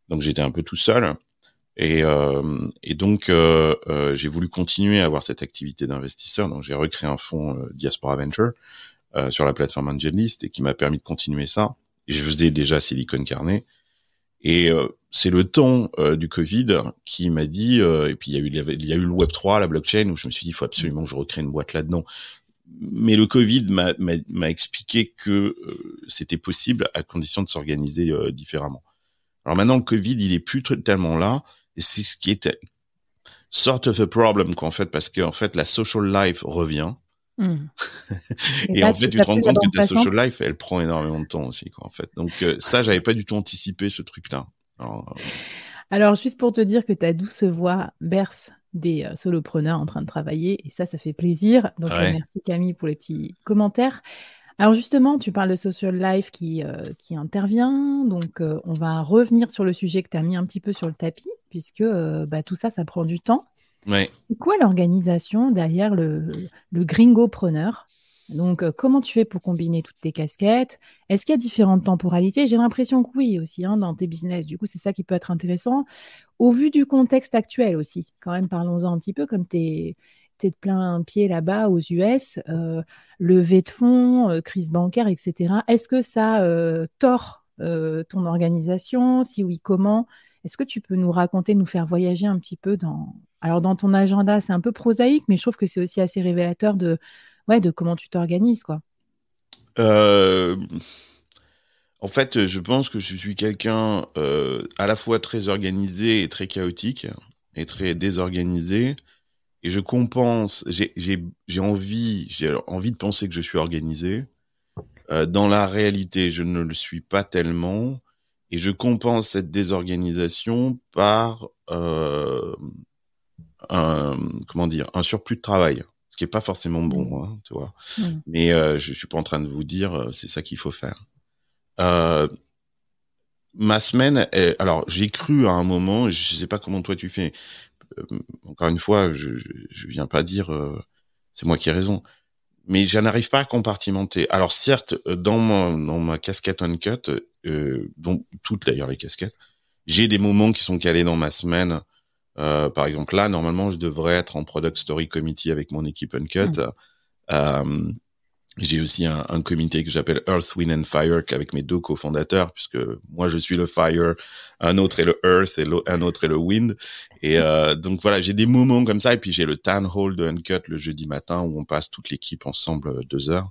donc j'étais un peu tout seul. Et, euh, donc euh, euh, j'ai voulu continuer à avoir cette activité d'investisseur. Donc j'ai recréé un fonds Diaspora Venture sur la plateforme AngelList et qui m'a permis de continuer ça. Et je faisais déjà Silicon Carnet. Et euh, c'est le temps euh, du Covid qui m'a dit, euh, et puis il y, a eu, il y a eu le Web 3, la blockchain, où je me suis dit, il faut absolument que je recrée une boîte là-dedans. Mais le Covid m'a expliqué que c'était possible à condition de s'organiser différemment. Alors maintenant, le Covid, il est plus tellement là, et c'est ce qui est sort of a problem, qu'en fait, parce qu'en fait, la social life revient. Mmh. et, en fait, tu te rends compte que ta social life, elle prend énormément de temps aussi, quoi, en fait. Donc, euh, ça, j'avais pas du tout anticipé ce truc-là. Alors, Alors, juste pour te dire que ta douce voix berce des euh, solopreneurs en train de travailler, et ça, ça fait plaisir. Donc, merci Camille pour les petits commentaires. Alors justement, tu parles de social life qui, euh, qui intervient, donc on va revenir sur le sujet que tu as mis un petit peu sur le tapis, puisque bah, tout ça, ça prend du temps. C'est quoi l'organisation derrière le, le gringopreneur? Donc, comment tu fais pour combiner toutes tes casquettes? Est-ce qu'il y a différentes temporalités? J'ai l'impression que oui aussi hein, dans tes business. Du coup, c'est ça qui peut être intéressant. Au vu du contexte actuel aussi, quand même, parlons-en un petit peu, comme tu es, de plein pied là-bas aux US, euh, levée de fonds, crise bancaire, etc. Est-ce que ça tord ton organisation? Si oui, comment? Est-ce que tu peux nous raconter, nous faire voyager un petit peu dans, alors dans ton agenda, c'est un peu prosaïque, mais je trouve que c'est aussi assez révélateur de, ouais, de comment tu t'organises, quoi. Euh, en fait, je pense que je suis quelqu'un euh, à la fois très organisé et très chaotique et très désorganisé. Et je compense, j'ai envie, j'ai envie de penser que je suis organisé. Euh, dans la réalité, je ne le suis pas tellement. Et je compense cette désorganisation par un, comment dire, un surplus de travail, ce qui est pas forcément bon, mmh. hein, tu vois. Mmh. Mais euh, je, je suis pas en train de vous dire euh, c'est ça qu'il faut faire. Euh, ma semaine, est, alors j'ai cru à un moment, je sais pas comment toi tu fais. Euh, encore une fois, je, je, je viens pas dire c'est moi qui ai raison, mais je n'arrive pas à compartimenter. Alors certes, dans, mon, dans ma casquette uncut, euh, dont toutes d'ailleurs les casquettes, j'ai des moments qui sont calés dans ma semaine euh, par exemple, là, normalement, je devrais être en Product Story Committee avec mon équipe Uncut. Mm. Euh, j'ai aussi un, un, comité que j'appelle Earth, Wind and Fire avec mes deux cofondateurs, puisque moi je suis le Fire, un autre est le Earth et un autre est le Wind. Et euh, donc voilà, j'ai des moments comme ça. Et puis j'ai le Town Hall de Uncut le jeudi matin où on passe toute l'équipe ensemble euh, deux heures.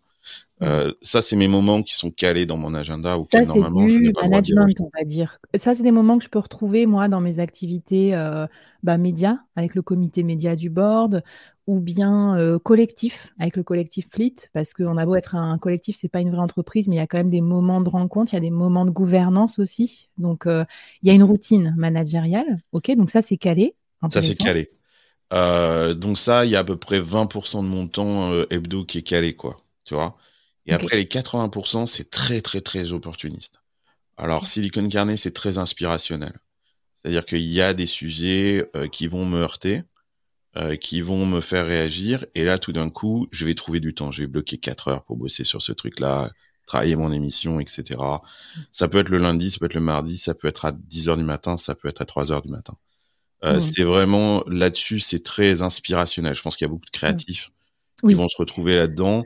Euh, ça, c'est mes moments qui sont calés dans mon agenda. Ça, c'est du management, on va dire. Ça, c'est des moments que je peux retrouver, moi, dans mes activités euh, bah, médias, avec le comité média du board, ou bien euh, collectif, avec le collectif Fleet, parce qu'on a beau être un collectif, c'est pas une vraie entreprise, mais il y a quand même des moments de rencontre, il y a des moments de gouvernance aussi. Donc, il y a une routine managériale. OK, donc ça, c'est calé. Ça, c'est calé. donc ça, il y a à peu près 20% de mon temps hebdo qui est calé, quoi. Tu vois et après, les 80%, c'est très, très, très opportuniste. Alors, Silicon Carnet, c'est très inspirationnel. C'est-à-dire qu'il y a des sujets euh, qui vont me heurter, euh, qui vont me faire réagir. Et là, tout d'un coup, je vais trouver du temps. Je vais bloquer 4 heures pour bosser sur ce truc-là, travailler mon émission, etc. Ça peut être le lundi, ça peut être le mardi, ça peut être à 10 heures du matin, ça peut être à 3 heures du matin. Euh, C'est vraiment là-dessus, c'est très inspirationnel. Je pense qu'il y a beaucoup de créatifs qui vont se retrouver là-dedans.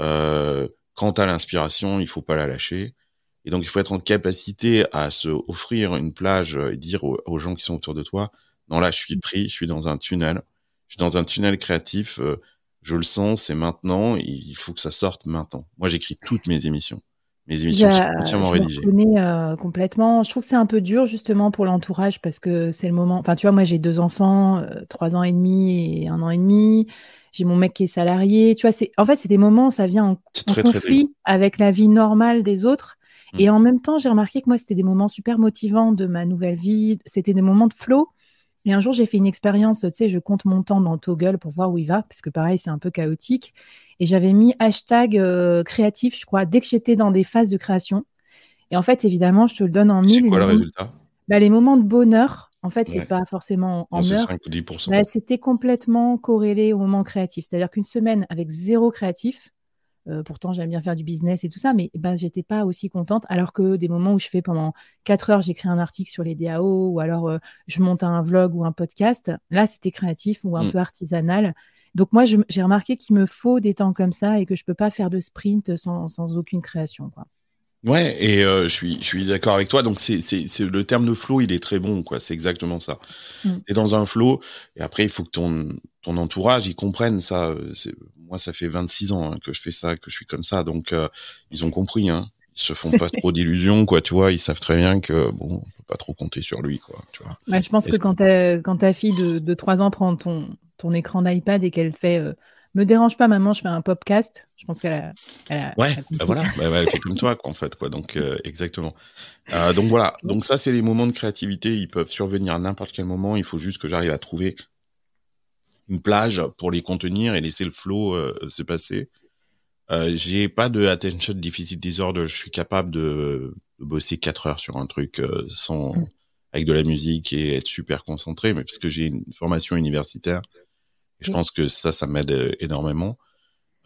Euh, quant à l'inspiration, il faut pas la lâcher. Et donc, il faut être en capacité à se offrir une plage et dire aux, gens qui sont autour de toi, non, là, je suis pris, je suis dans un tunnel. Je suis dans un tunnel créatif. Euh, je le sens, c'est maintenant. Il faut que ça sorte maintenant. Moi, j'écris toutes mes émissions. Mes émissions sont entièrement rédigées. Je connais euh, complètement. Je trouve que c'est un peu dur justement pour l'entourage parce que c'est le moment. Enfin, tu vois, moi, j'ai deux enfants, trois ans et demi et un an et demi j'ai mon mec qui est salarié. Tu vois, c'est en fait, c'est des moments, ça vient en, conflit avec la vie normale des autres. Mm. Et en même temps, j'ai remarqué que moi, c'était des moments super motivants de ma nouvelle vie. C'était des moments de flow. Et un jour, j'ai fait une expérience, tu sais, je compte mon temps dans Toggle pour voir où il va, parce que pareil, c'est un peu chaotique. Et j'avais mis hashtag euh, créatif, je crois, dès que j'étais dans des phases de création. Et en fait, évidemment, je te le donne en mille. C'est quoi le résultat? Bah, Les moments de bonheur en fait, c'est pas forcément en heures. Bah, c'était complètement corrélé au moment créatif. C'est-à-dire qu'une semaine avec zéro créatif, euh, pourtant j'aime bien faire du business et tout ça, mais ben j'étais pas aussi contente. Alors que des moments où je fais pendant quatre heures, j'écris un article sur les DAO ou alors euh, je monte un vlog ou un podcast, là c'était créatif ou un mmh. peu artisanal. Donc moi j'ai remarqué qu'il me faut des temps comme ça et que je peux pas faire de sprint sans, sans aucune création. Quoi. Ouais, et euh, je suis, je suis d'accord avec toi. Donc, c'est, c'est, c'est le terme de flow, il est très bon, quoi. C'est exactement ça. Mm. Et dans un flow, et après, il faut que ton, ton entourage, ils comprennent ça. C'est, moi, ça fait 26 ans hein, que je fais ça, que je suis comme ça. Donc, euh, ils ont compris, hein. Ils se font pas trop d'illusions, quoi. Tu vois, ils savent très bien que, bon, on peut pas trop compter sur lui, quoi. Tu vois. je pense que quand, quand ta fille de, de 3 ans prend ton, ton écran d'iPad et qu'elle fait euh, me dérange pas, maman, je fais un podcast. Je pense qu'elle a, Ouais, bah voilà, bah, elle fait comme toi, quoi, en fait, quoi. Donc, euh, exactement. Euh, donc voilà. Donc ça, c'est les moments de créativité. Ils peuvent survenir à n'importe quel moment. Il faut juste que j'arrive à trouver une plage pour les contenir et laisser le flow euh, se passer. J'ai pas de attention deficit disorder. Je suis capable de, bosser 4 heures sur un truc sans mmh. avec de la musique et être super concentré, mais puisque j'ai une formation universitaire, je pense que ça, ça m'aide euh, énormément.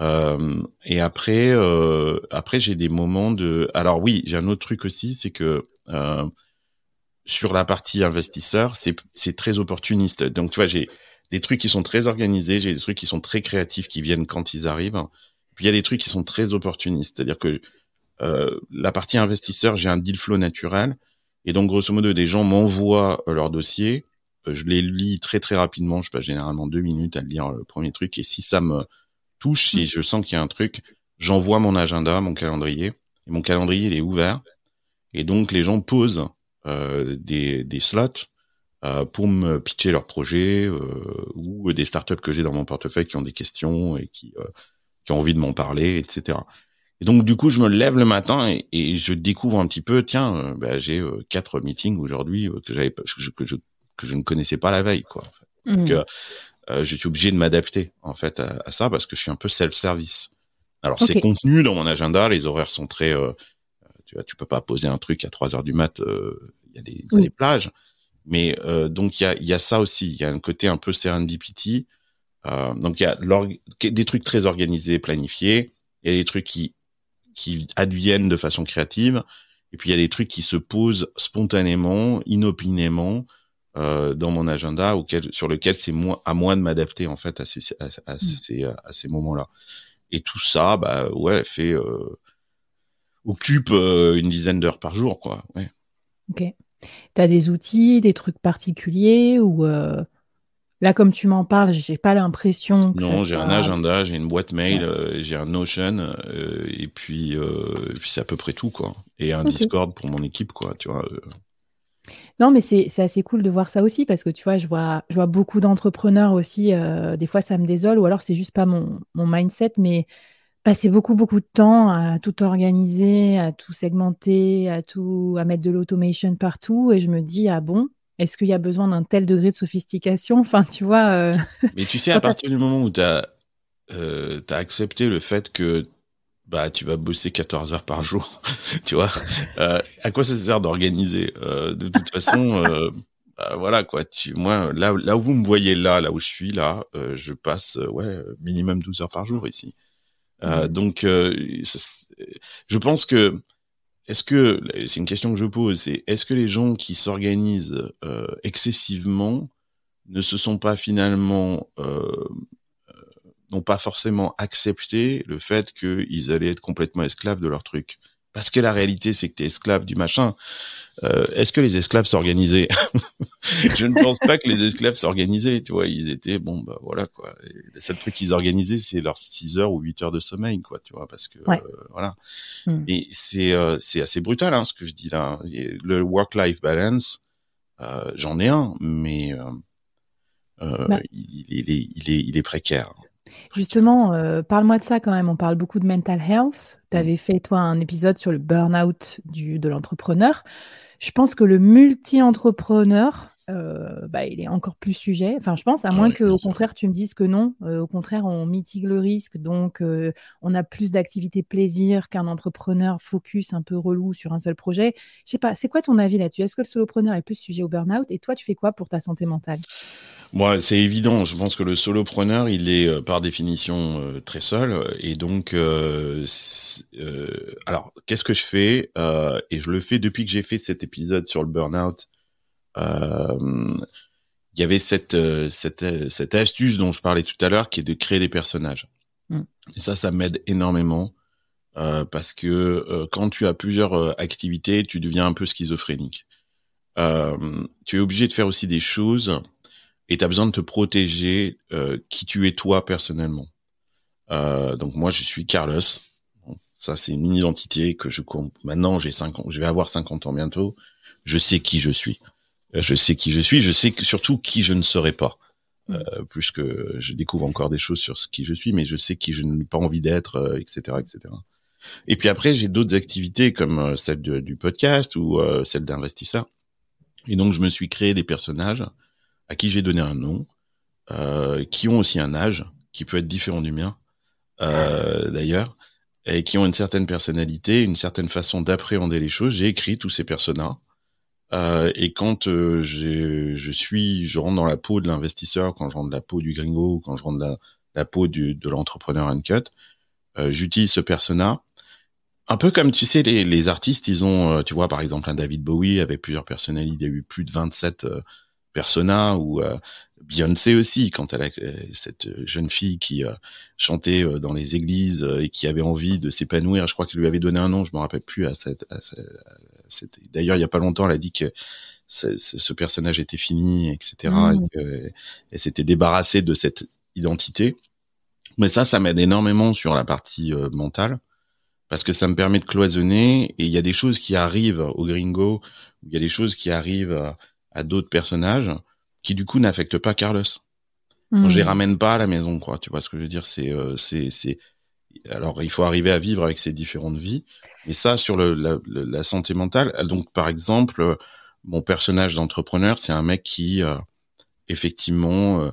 Euh, et après, euh, après j'ai des moments de. Alors oui, j'ai un autre truc aussi, c'est que euh, sur la partie investisseur, c'est très opportuniste. Donc tu vois, j'ai des trucs qui sont très organisés, j'ai des trucs qui sont très créatifs qui viennent quand ils arrivent. Puis il y a des trucs qui sont très opportunistes, c'est-à-dire que euh, la partie investisseur, j'ai un deal flow naturel, et donc grosso modo, des gens m'envoient euh, leur dossier, je les lis très très rapidement, je passe généralement deux minutes à lire le premier truc, et si ça me touche, si mmh. je sens qu'il y a un truc, j'envoie mon agenda, mon calendrier, et mon calendrier il est ouvert, et donc les gens posent euh, des, des slots euh, pour me pitcher leurs projets euh, ou des startups que j'ai dans mon portefeuille qui ont des questions et qui, euh, qui ont envie de m'en parler, etc. Et donc du coup, je me lève le matin et, et je découvre un petit peu, tiens, bah, j'ai quatre meetings aujourd'hui que j'avais que je, que je, que je ne connaissais pas la veille, quoi. Donc, mmh. je suis obligé de m'adapter en fait à, à, ça parce que je suis un peu self-service. Alors c'est contenu dans mon agenda, les horaires sont très, tu vois, tu peux pas poser un truc à 3 heures du mat, il y a des, plages. Mais euh, donc il y a, y a ça aussi, il y a un côté un peu serendipity. Euh, donc il y a des trucs très organisés, planifiés, il y a des trucs qui qui adviennent de façon créative, et puis il y a des trucs qui se posent spontanément, inopinément euh, dans mon agenda, auquel, sur lequel c'est moi à moi de m'adapter en fait à ces à, à mmh. ces, à ces moments-là. Et tout ça, bah ouais, fait euh, occupe euh, une dizaine d'heures par jour, quoi. Ouais. Ok. Tu as des outils, des trucs particuliers ou euh... là comme tu m'en parles, j'ai pas l'impression Non, j'ai soit... un agenda, j'ai une boîte mail, ouais. euh, j'ai un Notion euh, et puis, euh, puis c'est à peu près tout quoi. Et un okay. Discord pour mon équipe quoi, tu vois. Non, mais c'est assez cool de voir ça aussi parce que tu vois, je vois, je vois beaucoup d'entrepreneurs aussi. Euh, des fois, ça me désole ou alors c'est juste pas mon, mon mindset, mais passer beaucoup, beaucoup de temps à tout organiser, à tout segmenter, à tout, à mettre de l'automation partout. Et je me dis, ah bon, est-ce qu'il y a besoin d'un tel degré de sophistication? Enfin, tu vois. Euh... Mais tu sais, à partir du moment où tu as, euh, as, accepté le fait que bah, tu vas bosser 14 heures par jour, tu vois, euh, à quoi ça sert d'organiser euh, De toute façon. Bah, voilà quoi. Tu, moi, là, là où vous me voyez là, là où je suis là, euh, je passe ouais minimum 12 heures par jour ici. Euh, donc, euh, je pense que est-ce que c'est une question que je pose, c'est est-ce que les gens qui s'organisent euh, excessivement ne se sont pas finalement euh, n'ont pas forcément accepté le fait qu'ils allaient être complètement esclaves de leur truc parce que la réalité, c'est que tu es esclave du machin. Euh, Est-ce que les esclaves s'organisaient Je ne pense pas que les esclaves s'organisaient. Tu vois, ils étaient bon, bah voilà quoi. Et le seul truc qu'ils organisaient, c'est leurs 6 heures ou 8 heures de sommeil, quoi. Tu vois, parce que ouais. euh, voilà. Mm. Et c'est euh, c'est assez brutal, hein, ce que je dis là. Le work-life balance, euh, j'en ai un, mais euh, bah. il, il, est il est il est précaire. Justement, euh, parle-moi de ça quand même. On parle beaucoup de mental health. Tu avais fait, toi, un épisode sur le burn-out de l'entrepreneur. Je pense que le multi-entrepreneur, euh, bah, il est encore plus sujet. Enfin, je pense, à moins ouais, qu'au contraire, tu me dises que non. Euh, au contraire, on mitigue le risque. Donc, euh, on a plus d'activités plaisir qu'un entrepreneur focus un peu relou sur un seul projet. Je sais pas, c'est quoi ton avis là-dessus? Est-ce que le solopreneur est plus sujet au burn-out? Et toi, tu fais quoi pour ta santé mentale? Moi, c'est évident. Je pense que le solopreneur, il est euh, par définition euh, très seul. Et donc, euh, euh alors, qu'est-ce que je fais Et je le fais depuis que j'ai fait cet épisode sur le burn-out. Il y avait cette, cette, cette astuce dont je parlais tout à l'heure, qui est de créer des personnages. Mm. Et ça, ça m'aide énormément. parce que quand tu as plusieurs activités, tu deviens un peu schizophrénique. tu es obligé de faire aussi des choses et tu as besoin de te protéger euh, qui tu es toi personnellement. Euh, donc moi je suis Carlos. ça c'est une identité que je compte. Maintenant j'ai 50 je vais avoir 50 ans bientôt. Je sais qui je suis. Euh, je sais qui je suis, je sais surtout qui je ne serai pas. mmh. plus que je découvre encore des choses sur ce qui je suis, mais je sais qui je n'ai pas envie d'être, etc., etc. Et puis après, j'ai d'autres activités comme celle du podcast ou celle d'investisseur. Et donc, je me suis créé des personnages à qui j'ai donné un nom, qui ont aussi un âge qui peut être différent du mien, d'ailleurs et qui ont une certaine personnalité, une certaine façon d'appréhender les choses. J'ai écrit tous ces personnages. Euh, et quand euh, je suis, je rentre dans la peau de l'investisseur, quand je rentre dans la peau du gringo, quand je rentre dans la, peau de l'entrepreneur uncut, euh, j'utilise ce persona. Un peu comme tu sais, les, les artistes, ils ont, euh, tu vois, par exemple, un David Bowie avec plusieurs personnalités, il y a eu plus de 27 euh, personas, ou euh, Beyoncé aussi, quand elle a cette jeune fille qui euh, chantait euh, dans les églises euh, et qui avait envie de s'épanouir, je crois qu'elle lui avait donné un nom, je me rappelle plus à cette. D'ailleurs, il y a pas longtemps, elle a dit que ce personnage était fini, etc. Mmh. Et qu'elle s'était débarrassée de cette identité. Mais ça, ça m'aide énormément sur la partie mentale parce que ça me permet de cloisonner et il y a des choses qui arrivent au gringo, il y a des choses qui arrivent à d'autres personnages qui du coup n'affectent pas Carlos. Mmh. je les hmm. ramène pas à la maison, quoi. Tu vois ce que je veux dire? C'est, euh, c'est, c'est. Alors, il faut arriver à vivre avec ces différentes vies. Et ça, sur le, la, la, santé mentale. Donc, par exemple, mon personnage d'entrepreneur, c'est un mec qui, euh, effectivement, euh,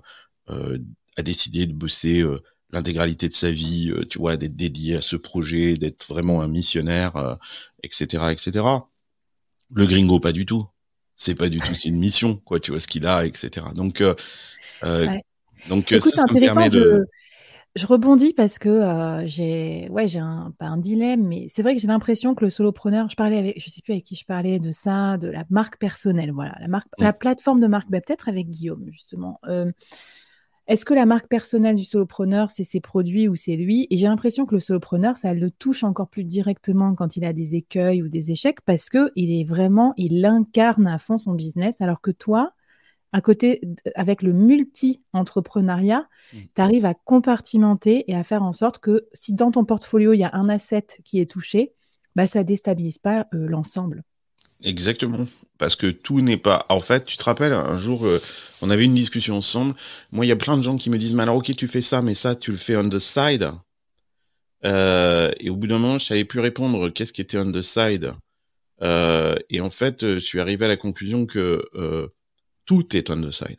euh, a décidé de bosser euh, l'intégralité de sa vie, tu vois, d'être dédié à ce projet, d'être vraiment un missionnaire, etc., etc. Le gringo, pas du tout c'est pas du tout c'est une mission quoi tu vois ce qu'il a etc donc euh, donc Écoute, ça, ça me permet de je, rebondis parce que euh, j'ai ouais j'ai un pas un dilemme mais c'est vrai que j'ai l'impression que le solopreneur je parlais avec je sais plus avec qui je parlais de ça de la marque personnelle voilà la marque mmh. la plateforme de marque bah, peut-être avec Guillaume justement. Euh, est-ce que la marque personnelle du solopreneur, c'est ses produits ou c'est lui? Et j'ai l'impression que le solopreneur, ça le touche encore plus directement quand il a des écueils ou des échecs parce que il est vraiment, il incarne à fond son business, alors que toi, à côté, avec le multi-entrepreneuriat, mmh. tu arrives à compartimenter et à faire en sorte que si dans ton portfolio, il y a un asset qui est touché, bah, ça déstabilise pas euh, l'ensemble. Exactement. Parce que tout n'est pas. En fait, tu te rappelles, un jour, euh, on avait une discussion ensemble. Moi, il y a plein de gens qui me disent Mais alors, ok, tu fais ça, mais ça, tu le fais on the side. Euh, et au bout d'un moment, je savais plus répondre qu'est-ce qui était on the side? Euh, et en fait, je suis arrivé à la conclusion que tout est on the side.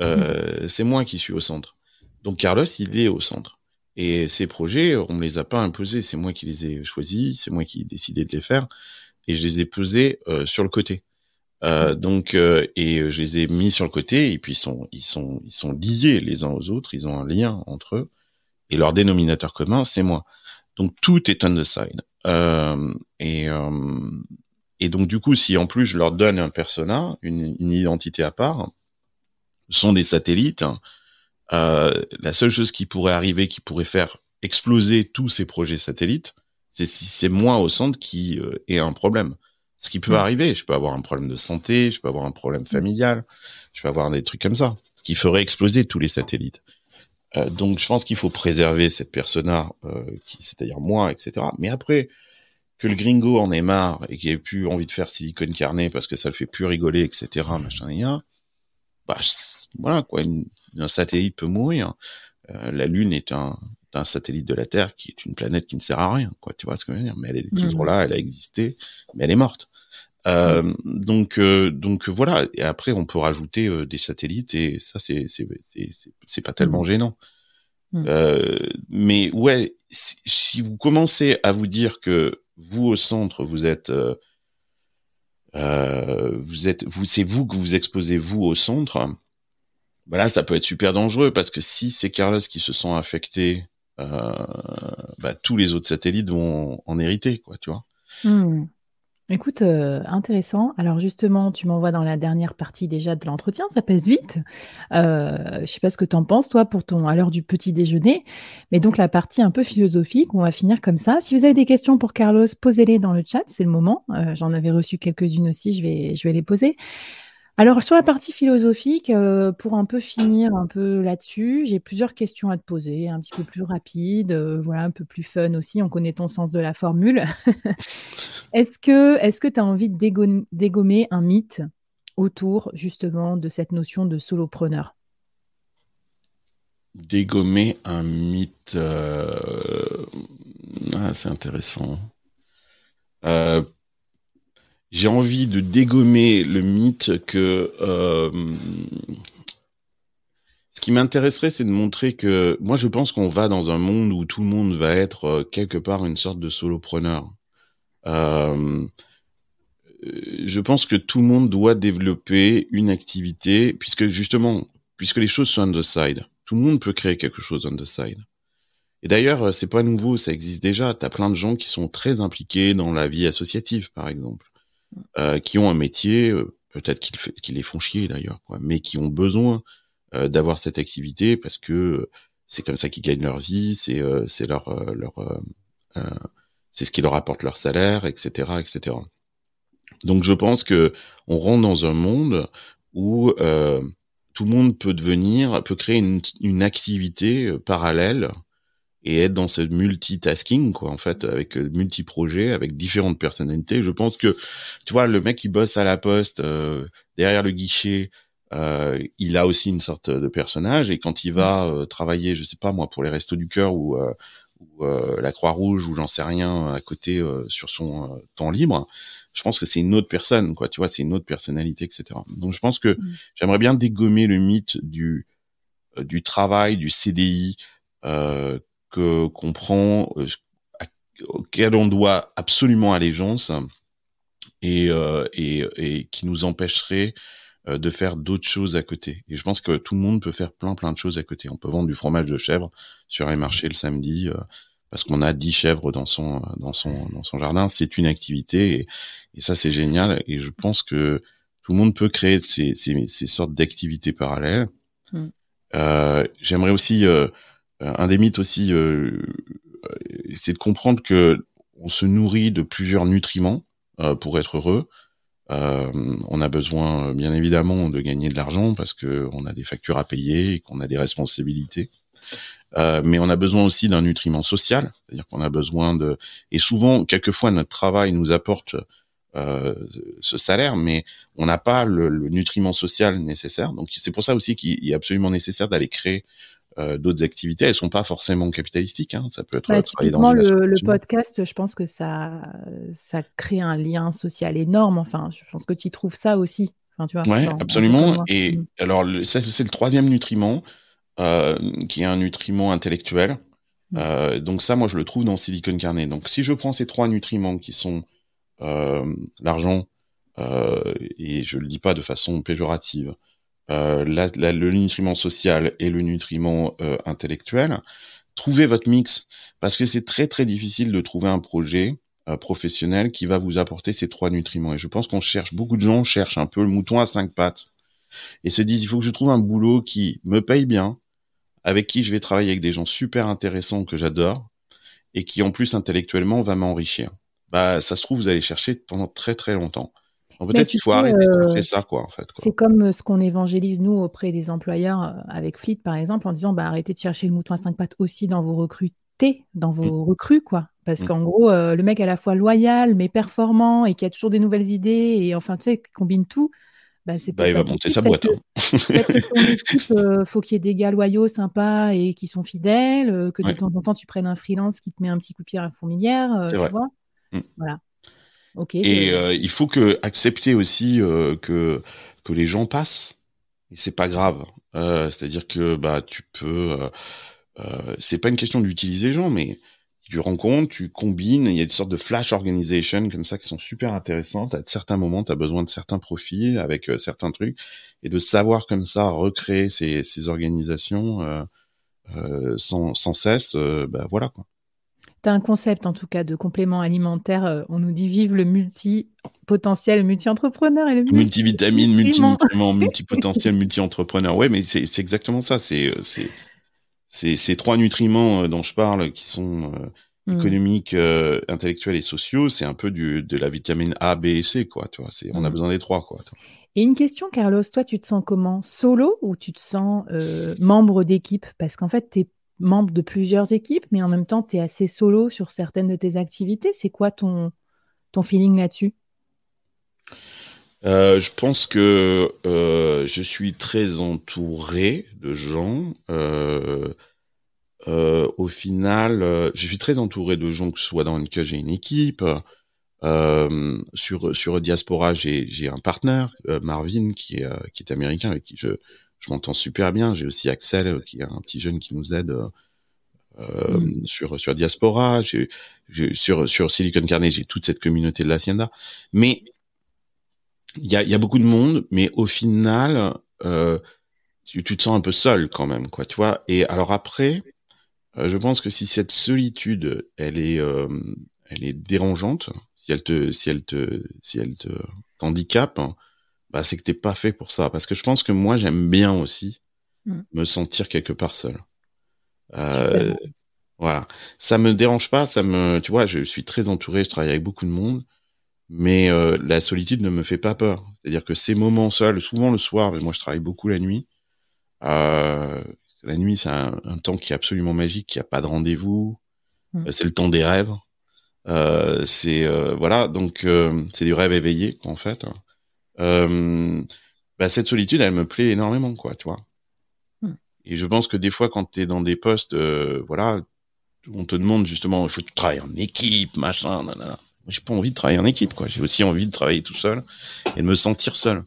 Mmh. C'est moi qui suis au centre. Donc, Carlos, il est au centre. Et ces projets, on me les a pas imposés. C'est moi qui les ai choisis. C'est moi qui ai décidé de les faire et je les ai posés euh, sur le côté. Euh, donc euh, et je les ai mis sur le côté et puis ils sont ils sont ils sont liés les uns aux autres, ils ont un lien entre eux et leur dénominateur commun c'est moi. Donc tout est on the side. et et donc du coup si en plus je leur donne un persona, une, une identité à part, sont des satellites. Hein, la seule chose qui pourrait arriver, qui pourrait faire exploser tous ces projets satellites, c'est si c'est moi au centre qui euh, ait un problème. Ce qui peut mm. arriver, je peux avoir un problème de santé, je peux avoir un problème mm. familial, je peux avoir des trucs comme ça, ce qui ferait exploser tous les satellites. Euh, donc je pense qu'il faut préserver cette persona, euh, c'est-à-dire moi, etc. Mais après, que le gringo en ait marre et qu'il ait plus envie de faire silicone carné parce que ça le fait plus rigoler, etc. Machin et rien, bah voilà quoi, un satellite peut mourir. Euh, la Lune est un, d'un satellite de la Terre qui est une planète qui ne sert à rien, quoi. Tu vois ce que je veux dire? Mais elle est toujours mmh. là, elle a existé, mais elle est morte. Euh, mmh. donc euh, donc voilà. Et après, on peut rajouter euh, des satellites et ça c'est c'est c'est c'est pas tellement mmh. gênant. Euh, mais ouais, si, si, vous commencez à vous dire que vous au centre vous êtes vous êtes vous c'est vous que vous exposez vous au centre. Voilà, ça peut être super dangereux parce que si c'est Carlos qui se sent affecté euh, bah, tous les autres satellites vont en hériter, quoi, tu vois. Hmm. Écoute, euh, intéressant. Alors justement, tu m'envoies dans la dernière partie déjà de l'entretien, ça pèse vite. Euh, je sais pas ce que tu en penses, toi, pour ton à l'heure du petit déjeuner. Mais donc la partie un peu philosophique, on va finir comme ça. Si vous avez des questions pour Carlos, posez-les dans le chat, c'est le moment. Euh, j'en avais reçu quelques-unes aussi, je vais, je vais les poser. Alors sur la partie philosophique, euh, pour un peu finir un peu là-dessus, j'ai plusieurs questions à te poser, un petit peu plus rapides, euh, voilà, un peu plus fun aussi. On connaît ton sens de la formule. est-ce que est-ce que tu as envie de dégommer un mythe autour justement de cette notion de solopreneur? Dégommer un mythe. Euh, ah, c'est intéressant. Euh, j'ai envie de dégommer le mythe que. Euh, ce qui m'intéresserait, c'est de montrer que. Moi, je pense qu'on va dans un monde où tout le monde va être quelque part une sorte de solopreneur. Euh, je pense que tout le monde doit développer une activité, puisque justement, puisque les choses sont on the side, tout le monde peut créer quelque chose on the side. Et d'ailleurs, euh, c'est pas nouveau, ça existe déjà. Tu as plein de gens qui sont très impliqués dans la vie associative, par exemple, euh, qui ont un métier, euh, peut-être qu'ils les font chier d'ailleurs, mais qui ont besoin d'avoir cette activité parce que c'est comme ça qu'ils gagnent leur vie, c'est c'est leur leur c'est ce qui leur apporte leur salaire, etc., etc. Donc je pense que on rentre dans un monde où euh, tout le monde peut devenir, peut créer une, une activité euh, parallèle et être dans ce multitasking quoi en fait avec euh, multi-projets avec différentes personnalités je pense que tu vois le mec qui bosse à la poste euh, derrière le guichet euh, il a aussi une sorte de personnage et quand il va euh, travailler je sais pas moi pour les restos du cœur ou, ou la Croix Rouge ou j'en sais rien à côté sur son temps libre je pense que c'est une autre personne, quoi. Tu vois, c'est une autre personnalité, etc. Donc, je pense que mm. j'aimerais bien dégommer le mythe du euh, du travail, du CDI euh, que qu'on prend, euh, auquel on doit absolument allégeance et euh, et, et qui nous empêcherait euh, de faire d'autres choses à côté. Et je pense que tout le monde peut faire plein plein de choses à côté. On peut vendre du fromage de chèvre sur un marché le samedi parce qu'on a 10 chèvres dans son dans son dans son jardin, c'est une activité et, et ça c'est génial et je pense que tout le monde peut créer ces, ces, ces sortes d'activités parallèles. Mm. Euh, J'aimerais aussi euh, un des mythes aussi, euh, c'est de comprendre que on se nourrit de plusieurs nutriments euh, pour être heureux. Euh, on a besoin bien évidemment de gagner de l'argent parce que on a des factures à payer et qu'on a des responsabilités. Euh, mais on a besoin aussi d'un nutriment social, c'est-à-dire qu'on a besoin de et souvent quelquefois notre travail nous apporte euh, ce salaire, mais on n'a pas le, le, nutriment social nécessaire. Donc c'est pour ça aussi qu'il est absolument nécessaire d'aller créer euh, d'autres activités. Elles sont pas forcément capitalistiques. Hein. Ça peut être bah, typiquement le, le, podcast. Je pense que ça ça crée un lien social énorme. Enfin, je pense que tu trouves ça aussi. Enfin, tu vois. Ouais, absolument. Et alors ça c'est le troisième nutriment. Euh, qui est un nutriment intellectuel. Mm. Euh, donc ça, moi, je le trouve dans Silicon Carnet. Donc si je prends ces trois nutriments qui sont euh, l'argent, et je le dis pas de façon péjorative, le nutriment social et le nutriment intellectuel, trouvez votre mix parce que c'est très très difficile de trouver un projet professionnel qui va vous apporter ces trois nutriments. Et je pense qu'on cherche, beaucoup de gens cherchent un peu le mouton à cinq pattes et se disent il faut que je trouve un boulot qui me paye bien, avec qui je vais travailler avec des gens super intéressants que j'adore et qui en plus intellectuellement va m'enrichir. Bah ça se trouve vous allez chercher pendant très très longtemps. Peut-être qu'il faut arrêter de chercher ça, quoi, en fait. C'est comme euh, ce qu'on évangélise, nous, auprès des employeurs, euh, avec Fleet, par exemple, en disant, bah, arrêtez de chercher le mouton à cinq pattes aussi dans vos recrutés, dans vos mmh. recrues, quoi. Parce mmh. qu'en gros, euh, le mec à la fois loyal, mais performant, et qui a toujours des nouvelles idées, et enfin, tu sais, qui combine tout, bah, bah, il va monter sa boîte. Hein. Euh, faut qu'il y ait des gars loyaux, sympas et qui sont fidèles, euh, que de temps en temps tu prennes un freelance qui te met un petit coup de pied à la fourmilière, euh, tu vois. Mm. Voilà. Et il faut que accepter aussi que que les gens passent. Et c'est pas grave. C'est-à-dire que bah tu peux. c'est pas une question d'utiliser les gens, mais tu rencontres, tu combines, il y a des sortes de flash organization comme ça qui sont super intéressantes. À certains moments, tu as besoin de certains profils avec euh, certains trucs et de savoir comme ça recréer ces, ces organisations euh, euh, sans, sans, cesse, euh, bah voilà quoi. Tu as un concept en tout cas de complément alimentaire. Euh, on nous dit vive le multi-potentiel, multi-entrepreneur et le multivitamine, multi-nutriments, multi-potentiel, multi-entrepreneur. Ouais, mais c'est exactement ça. C'est c'est ces trois nutriments euh, dont je parle, qui sont euh, mmh. économiques, euh, intellectuels et sociaux, c'est un peu du, de la vitamine A, B et C, quoi. Tu vois, on a mmh. besoin des trois, quoi. Et une question, Carlos, toi, tu te sens comment? Solo ou tu te sens euh, membre d'équipe? Parce qu'en fait, tu es membre de plusieurs équipes, mais en même temps, tu es assez solo sur certaines de tes activités. C'est quoi ton, ton feeling là-dessus? Euh, je pense que euh, je suis très entouré de gens. Euh, au final, je suis très entouré de gens que ce soit dans une que j'ai une équipe. sur sur Diaspora, j'ai j'ai un partenaire, Marvin, qui est qui est américain avec qui je je m'entends super bien. J'ai aussi Axel, qui est un petit jeune qui nous aide. Mm. sur sur Diaspora, j'ai, sur sur Silicon Carnet, j'ai toute cette communauté de l'Hacienda. Mais il y a, y a, beaucoup de monde, mais au final, euh, tu, tu, te sens un peu seul quand même, quoi, tu vois. Et alors après, euh, je pense que si cette solitude, elle est, euh, elle est dérangeante, si elle te, si elle te, si elle te t'handicape, bah c'est que t'es pas fait pour ça. Parce que je pense que moi, j'aime bien aussi mm. me sentir quelque part seul. Euh, voilà, ça me dérange pas, ça me, tu vois, je suis très entouré, je travaille avec beaucoup de monde mais euh, la solitude ne me fait pas peur. C'est-à-dire que ces moments seuls, souvent le soir, mais moi je travaille beaucoup la nuit. Euh, la nuit, c'est un, temps qui est absolument magique, qui a pas de rendez-vous. Mmh. Euh, c'est le temps des rêves. Euh, c'est voilà, donc c'est du rêve éveillé en fait. Bah, cette solitude, elle me plaît énormément, quoi, tu vois. Mmh. Et je pense que des fois, quand tu es dans des postes, voilà, on te demande justement, il faut que tu travailles en équipe, machin, nanana j'ai pas envie de travailler en équipe, quoi. J'ai aussi envie de travailler tout seul et de me sentir seul.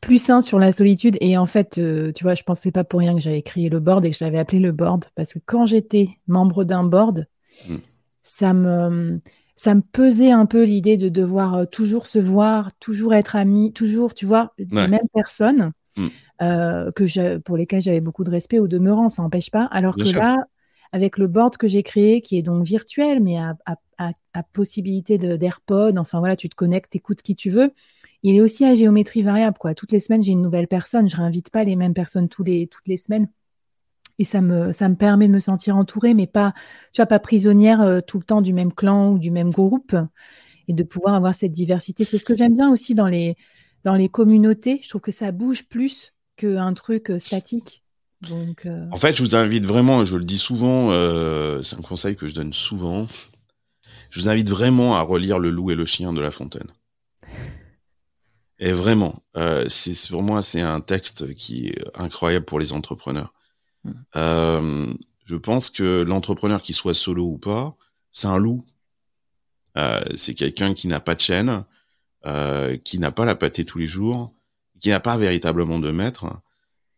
Plus sain sur la solitude. Et en fait, euh, tu vois, je pensais pas pour rien que j'avais créé le board et que je l'avais appelé le board. Parce que quand j'étais membre d'un board, hmm. ça me ça me pesait un peu l'idée de devoir euh, toujours se voir, toujours être ami, toujours, tu vois, les mêmes personnes hmm. euh, que pour lesquelles j'avais beaucoup de respect au demeurant, ça n'empêche pas. Alors que là, avec le board que j'ai créé, qui est donc virtuel, mais à, à, possibilité d'AirPod, enfin voilà, tu te connectes, écoutes qui tu veux. Il est aussi à géométrie variable, quoi. Toutes les semaines, j'ai une nouvelle personne. Je réinvite pas les mêmes personnes tous les, toutes les semaines. Et ça me, ça me permet de me sentir entourée, mais pas, tu vois, pas prisonnière euh, tout le temps du même clan ou du même groupe et de pouvoir avoir cette diversité. C'est ce que j'aime bien aussi dans les, dans les communautés. Je trouve que ça bouge plus qu'un truc euh, statique. Euh, en fait, je vous invite vraiment, je le dis souvent, c'est un conseil que je donne souvent, je vous invite vraiment à relire Le loup et le chien de La Fontaine. Et vraiment, pour moi, c'est un texte qui est incroyable pour les entrepreneurs. Hmm. je pense que l'entrepreneur, qui soit solo ou pas, c'est un loup. c'est quelqu'un qui n'a pas de chaîne, qui n'a pas la pâtée tous les jours, qui n'a pas véritablement de maître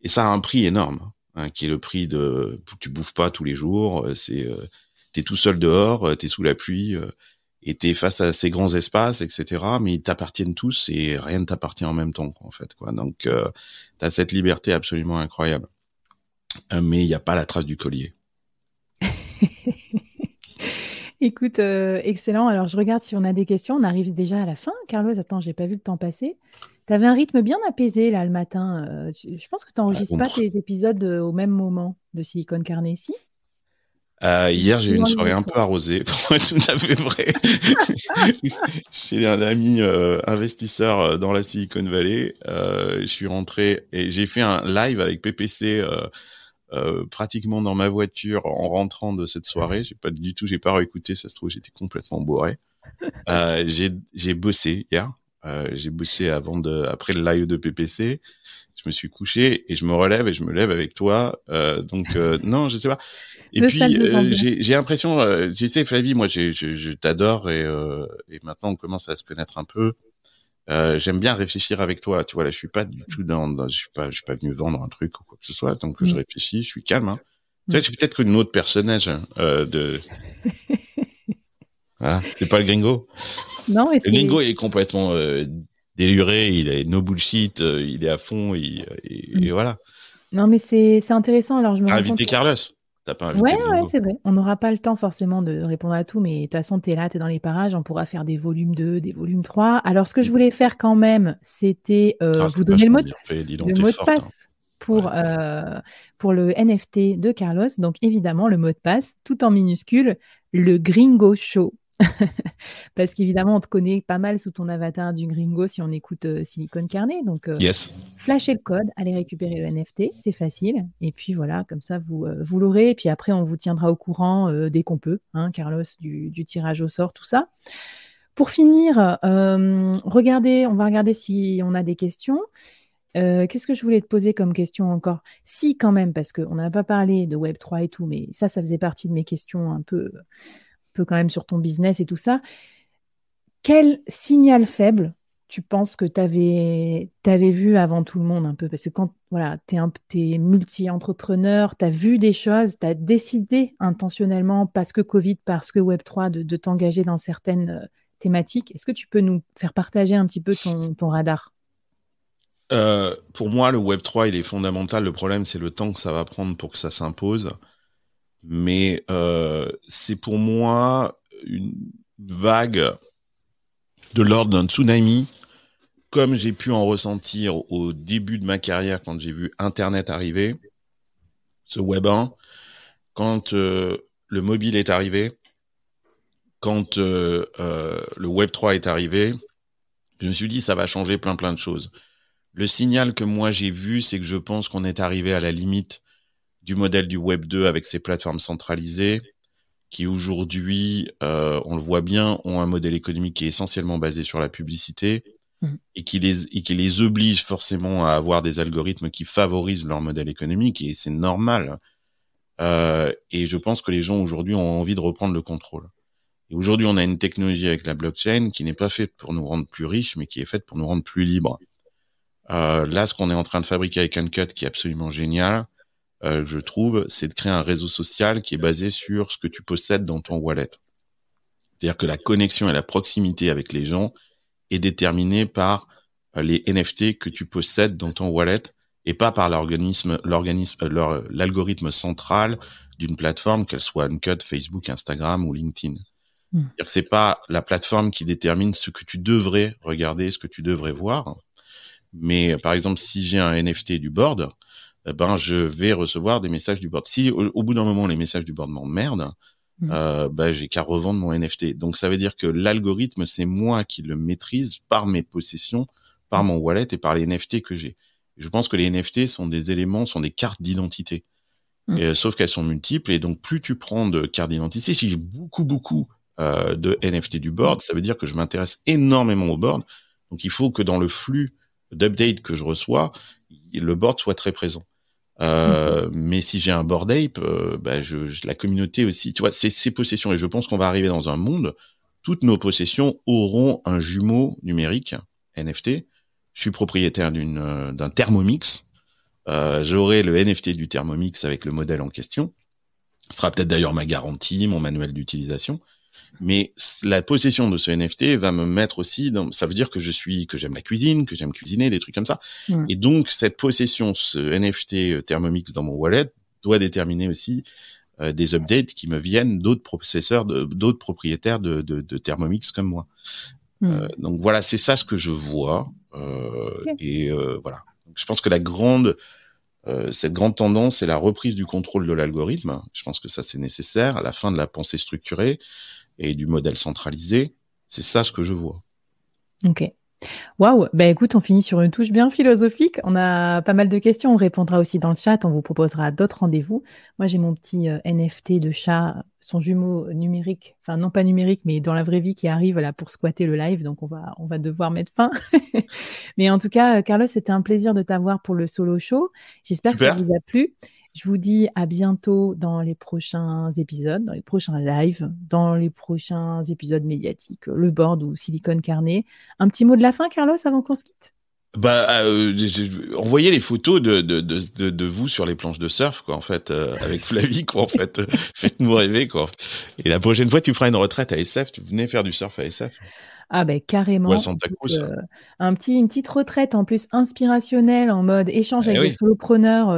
et ça a un prix énorme, hein, qui est le prix de tu bouffes pas tous les jours, euh, c'est euh, t'es tout seul dehors, euh, t'es sous la pluie, euh, et t'es face à ces grands espaces, etc. Mais ils t'appartiennent tous et rien ne t'appartient en même temps, en fait. Quoi. Donc euh, t'as cette liberté absolument incroyable. Mais il n'y a pas la trace du collier. Écoute, excellent. Alors, je regarde si on a des questions. On arrive déjà à la fin. Carlos, attends, j'ai pas vu le temps passer. Tu avais un rythme bien apaisé là le matin. Euh, je pense que tu n'enregistres pas tes épisodes euh, au même moment de Silicon Carnet, si? Euh, hier, j'ai eu une soirée un peu arrosée, pour être tout à fait vrai. j'ai un ami investisseur dans la Silicon Valley. je suis rentré et j'ai fait un live avec PPC pratiquement dans ma voiture en rentrant de cette soirée. J'ai pas du tout, j'ai pas réécouté. Ça se trouve, j'étais complètement bourré. j'ai bossé hier. Euh, j'ai bossé avant de, après le live de PPC. Je me suis couché et je me relève et je me lève avec toi. Euh, donc euh, non, je sais pas. Et puis j'ai l'impression, tu sais Flavie, moi je, je t'adore et, et maintenant on commence à se connaître un peu. J'aime bien réfléchir avec toi. Tu vois là, je suis pas du tout dans, je suis pas, je suis pas venu vendre un truc ou quoi que ce soit. Donc je mm. réfléchis, je suis calme. Hein. Tu vois, mm. peut-être une autre personnage hein, de. voilà, c'est pas le gringo? Non, le gringo est complètement euh, déluré, il est no bullshit, euh, il est à fond, et, mm. voilà. Non, mais c'est intéressant. Alors, je me invité Carlos. T'as pas invité ouais, ouais, c'est vrai. On n'aura pas le temps forcément de répondre à tout, mais de toute façon, tu es là, tu es dans les parages, on pourra faire des volumes 2, des volumes 3. Alors, ce que je voulais faire quand même, c'était euh, ah, vous donner le mot, de, le mot de passe. Hein. Pour, pour le NFT de Carlos. Donc, évidemment, le mot de passe, tout en minuscule, le Gringo Show. Parce qu'évidemment, on te connaît pas mal sous ton avatar du gringo si on écoute euh, Silicon Carnet. Donc, euh, flashez le code, allez récupérer le NFT, c'est facile. Et puis voilà, comme ça, vous, euh, vous l'aurez. Et puis après, on vous tiendra au courant dès qu'on peut, hein, Carlos, du, tirage au sort, tout ça. Pour finir, regardez, on va regarder si on a des questions. Qu'est-ce que je voulais te poser comme question encore? Si, quand même, parce qu'on n'a pas parlé de Web3 et tout, mais ça, ça faisait partie de mes questions un peu, quand même sur ton business et tout ça. Quel signal faible tu penses que tu avais, vu avant tout le monde un peu? Parce que quand voilà, tu es, es multi-entrepreneur, tu as vu des choses, tu as décidé intentionnellement, parce que Covid, parce que Web3, de, t'engager dans certaines euh, thématiques. Est-ce que tu peux nous faire partager un petit peu ton, radar? Euh, Pour moi, le Web3, il est fondamental. Le problème, c'est le temps que ça va prendre pour que ça s'impose. Mais euh, c'est pour moi une vague de l'ordre d'un tsunami, comme j'ai pu en ressentir au début de ma carrière quand j'ai vu Internet arriver, ce Web 1, quand euh, le mobile est arrivé, quand euh, euh, le Web 3 est arrivé, je me suis dit ça va changer plein plein de choses. Le signal que moi j'ai vu, c'est que je pense qu'on est arrivé à la limite du modèle du Web 2 avec ses plateformes centralisées qui aujourd'hui, euh, on le voit bien, ont un modèle économique qui est essentiellement basé sur la publicité mmh. et, qui les, et qui les oblige forcément à avoir des algorithmes qui favorisent leur modèle économique et c'est normal. Euh, et je pense que les gens aujourd'hui ont envie de reprendre le contrôle. Et aujourd'hui, on a une technologie avec la blockchain qui n'est pas faite pour nous rendre plus riches, mais qui est faite pour nous rendre plus libres. Euh, là, ce qu'on est en train de fabriquer avec Uncut, qui est absolument génial, euh, je trouve, c'est de créer un réseau social qui est basé sur ce que tu possèdes dans ton wallet. C'est-à-dire que la connexion et la proximité avec les gens est déterminée par euh, les NFT que tu possèdes dans ton wallet et pas par l'organisme, l'organisme, euh, l'algorithme central d'une plateforme, qu'elle soit Uncut, Facebook, Instagram ou LinkedIn. Hmm. C'est-à-dire que c'est pas la plateforme qui détermine ce que tu devrais regarder, ce que tu devrais voir. Mais par exemple, si j'ai un NFT du board, ben je vais recevoir des messages du board. Si au, bout d'un moment les messages du board m'emmerdent, mmh. euh, ben, j'ai qu'à revendre mon NFT. Donc ça veut dire que l'algorithme c'est moi qui le maîtrise par mes possessions, par mmh. mon wallet et par les NFT que j'ai. Je pense que les NFT sont des éléments, sont des cartes d'identité. Mmh. Euh, sauf qu'elles sont multiples et donc plus tu prends de cartes d'identité, si j'ai beaucoup beaucoup euh, de NFT du board, ça veut dire que je m'intéresse énormément au board. Donc il faut que dans le flux d'update que je reçois, le board soit très présent. Euh. Mais si j'ai un board ape, euh, bah, je, la communauté aussi, tu vois, c'est ces possessions. Et je pense qu'on va arriver dans un monde, toutes nos possessions auront un jumeau numérique, NFT. Je suis propriétaire d'une euh, d'un Thermomix. Euh, J'aurai le NFT du Thermomix avec le modèle en question. Ce sera peut-être d'ailleurs ma garantie, mon manuel d'utilisation. Mais la possession de ce NFT va me mettre aussi dans, ça veut dire que je suis, que j'aime la cuisine, que j'aime cuisiner, des trucs comme ça. Mm. Et donc, cette possession, ce NFT euh, Thermomix dans mon wallet doit déterminer aussi euh, des updates qui me viennent d'autres processeurs, d'autres propriétaires de, de, de, Thermomix comme moi. Mm. Euh, donc voilà, c'est ça ce que je vois. Euh, Et voilà. Donc, je pense que la grande, cette grande tendance, c'est la reprise du contrôle de l'algorithme. Je pense que ça, c'est nécessaire à la fin de la pensée structurée et du modèle centralisé. C'est ça ce que je vois. Ok. Waouh, bah écoute, on finit sur une touche bien philosophique. On a pas mal de questions, on répondra aussi dans le chat, on vous proposera d'autres rendez-vous. Moi, j'ai mon petit euh, NFT de chat, son jumeau numérique, enfin non pas numérique, mais dans la vraie vie qui arrive là pour squatter le live, donc on va, on va devoir mettre fin. mais en tout cas, Carlos, c'était un plaisir de t'avoir pour le solo show. J'espère que ça vous a plu. Je vous dis à bientôt dans les prochains épisodes, dans les prochains lives, dans les prochains épisodes médiatiques, le board ou Silicon Carnet. Un petit mot de la fin, Carlos, avant qu'on se quitte? Bah, euh, envoyez les photos de, vous sur les planches de surf, quoi, fait, euh, avec Flavie, quoi, en fait. Faites-nous rêver. Et la prochaine fois, tu feras une retraite à SF, tu venais faire du surf à SF. Ah ben carrément. Euh, un petit, une petite retraite en plus inspirationnelle en mode échange eh avec des solopreneurs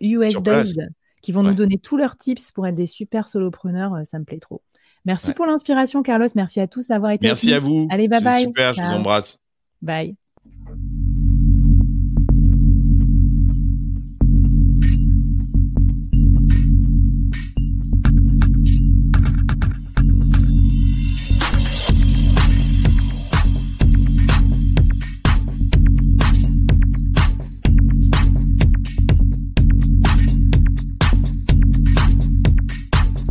US euh, based qui vont nous donner tous leurs tips pour être des super solopreneurs. Euh, ça me plaît trop. Merci pour l'inspiration, Carlos. Merci à tous d'avoir été. Merci à vous. Allez, bye bye. Super, je vous embrasse. Bye.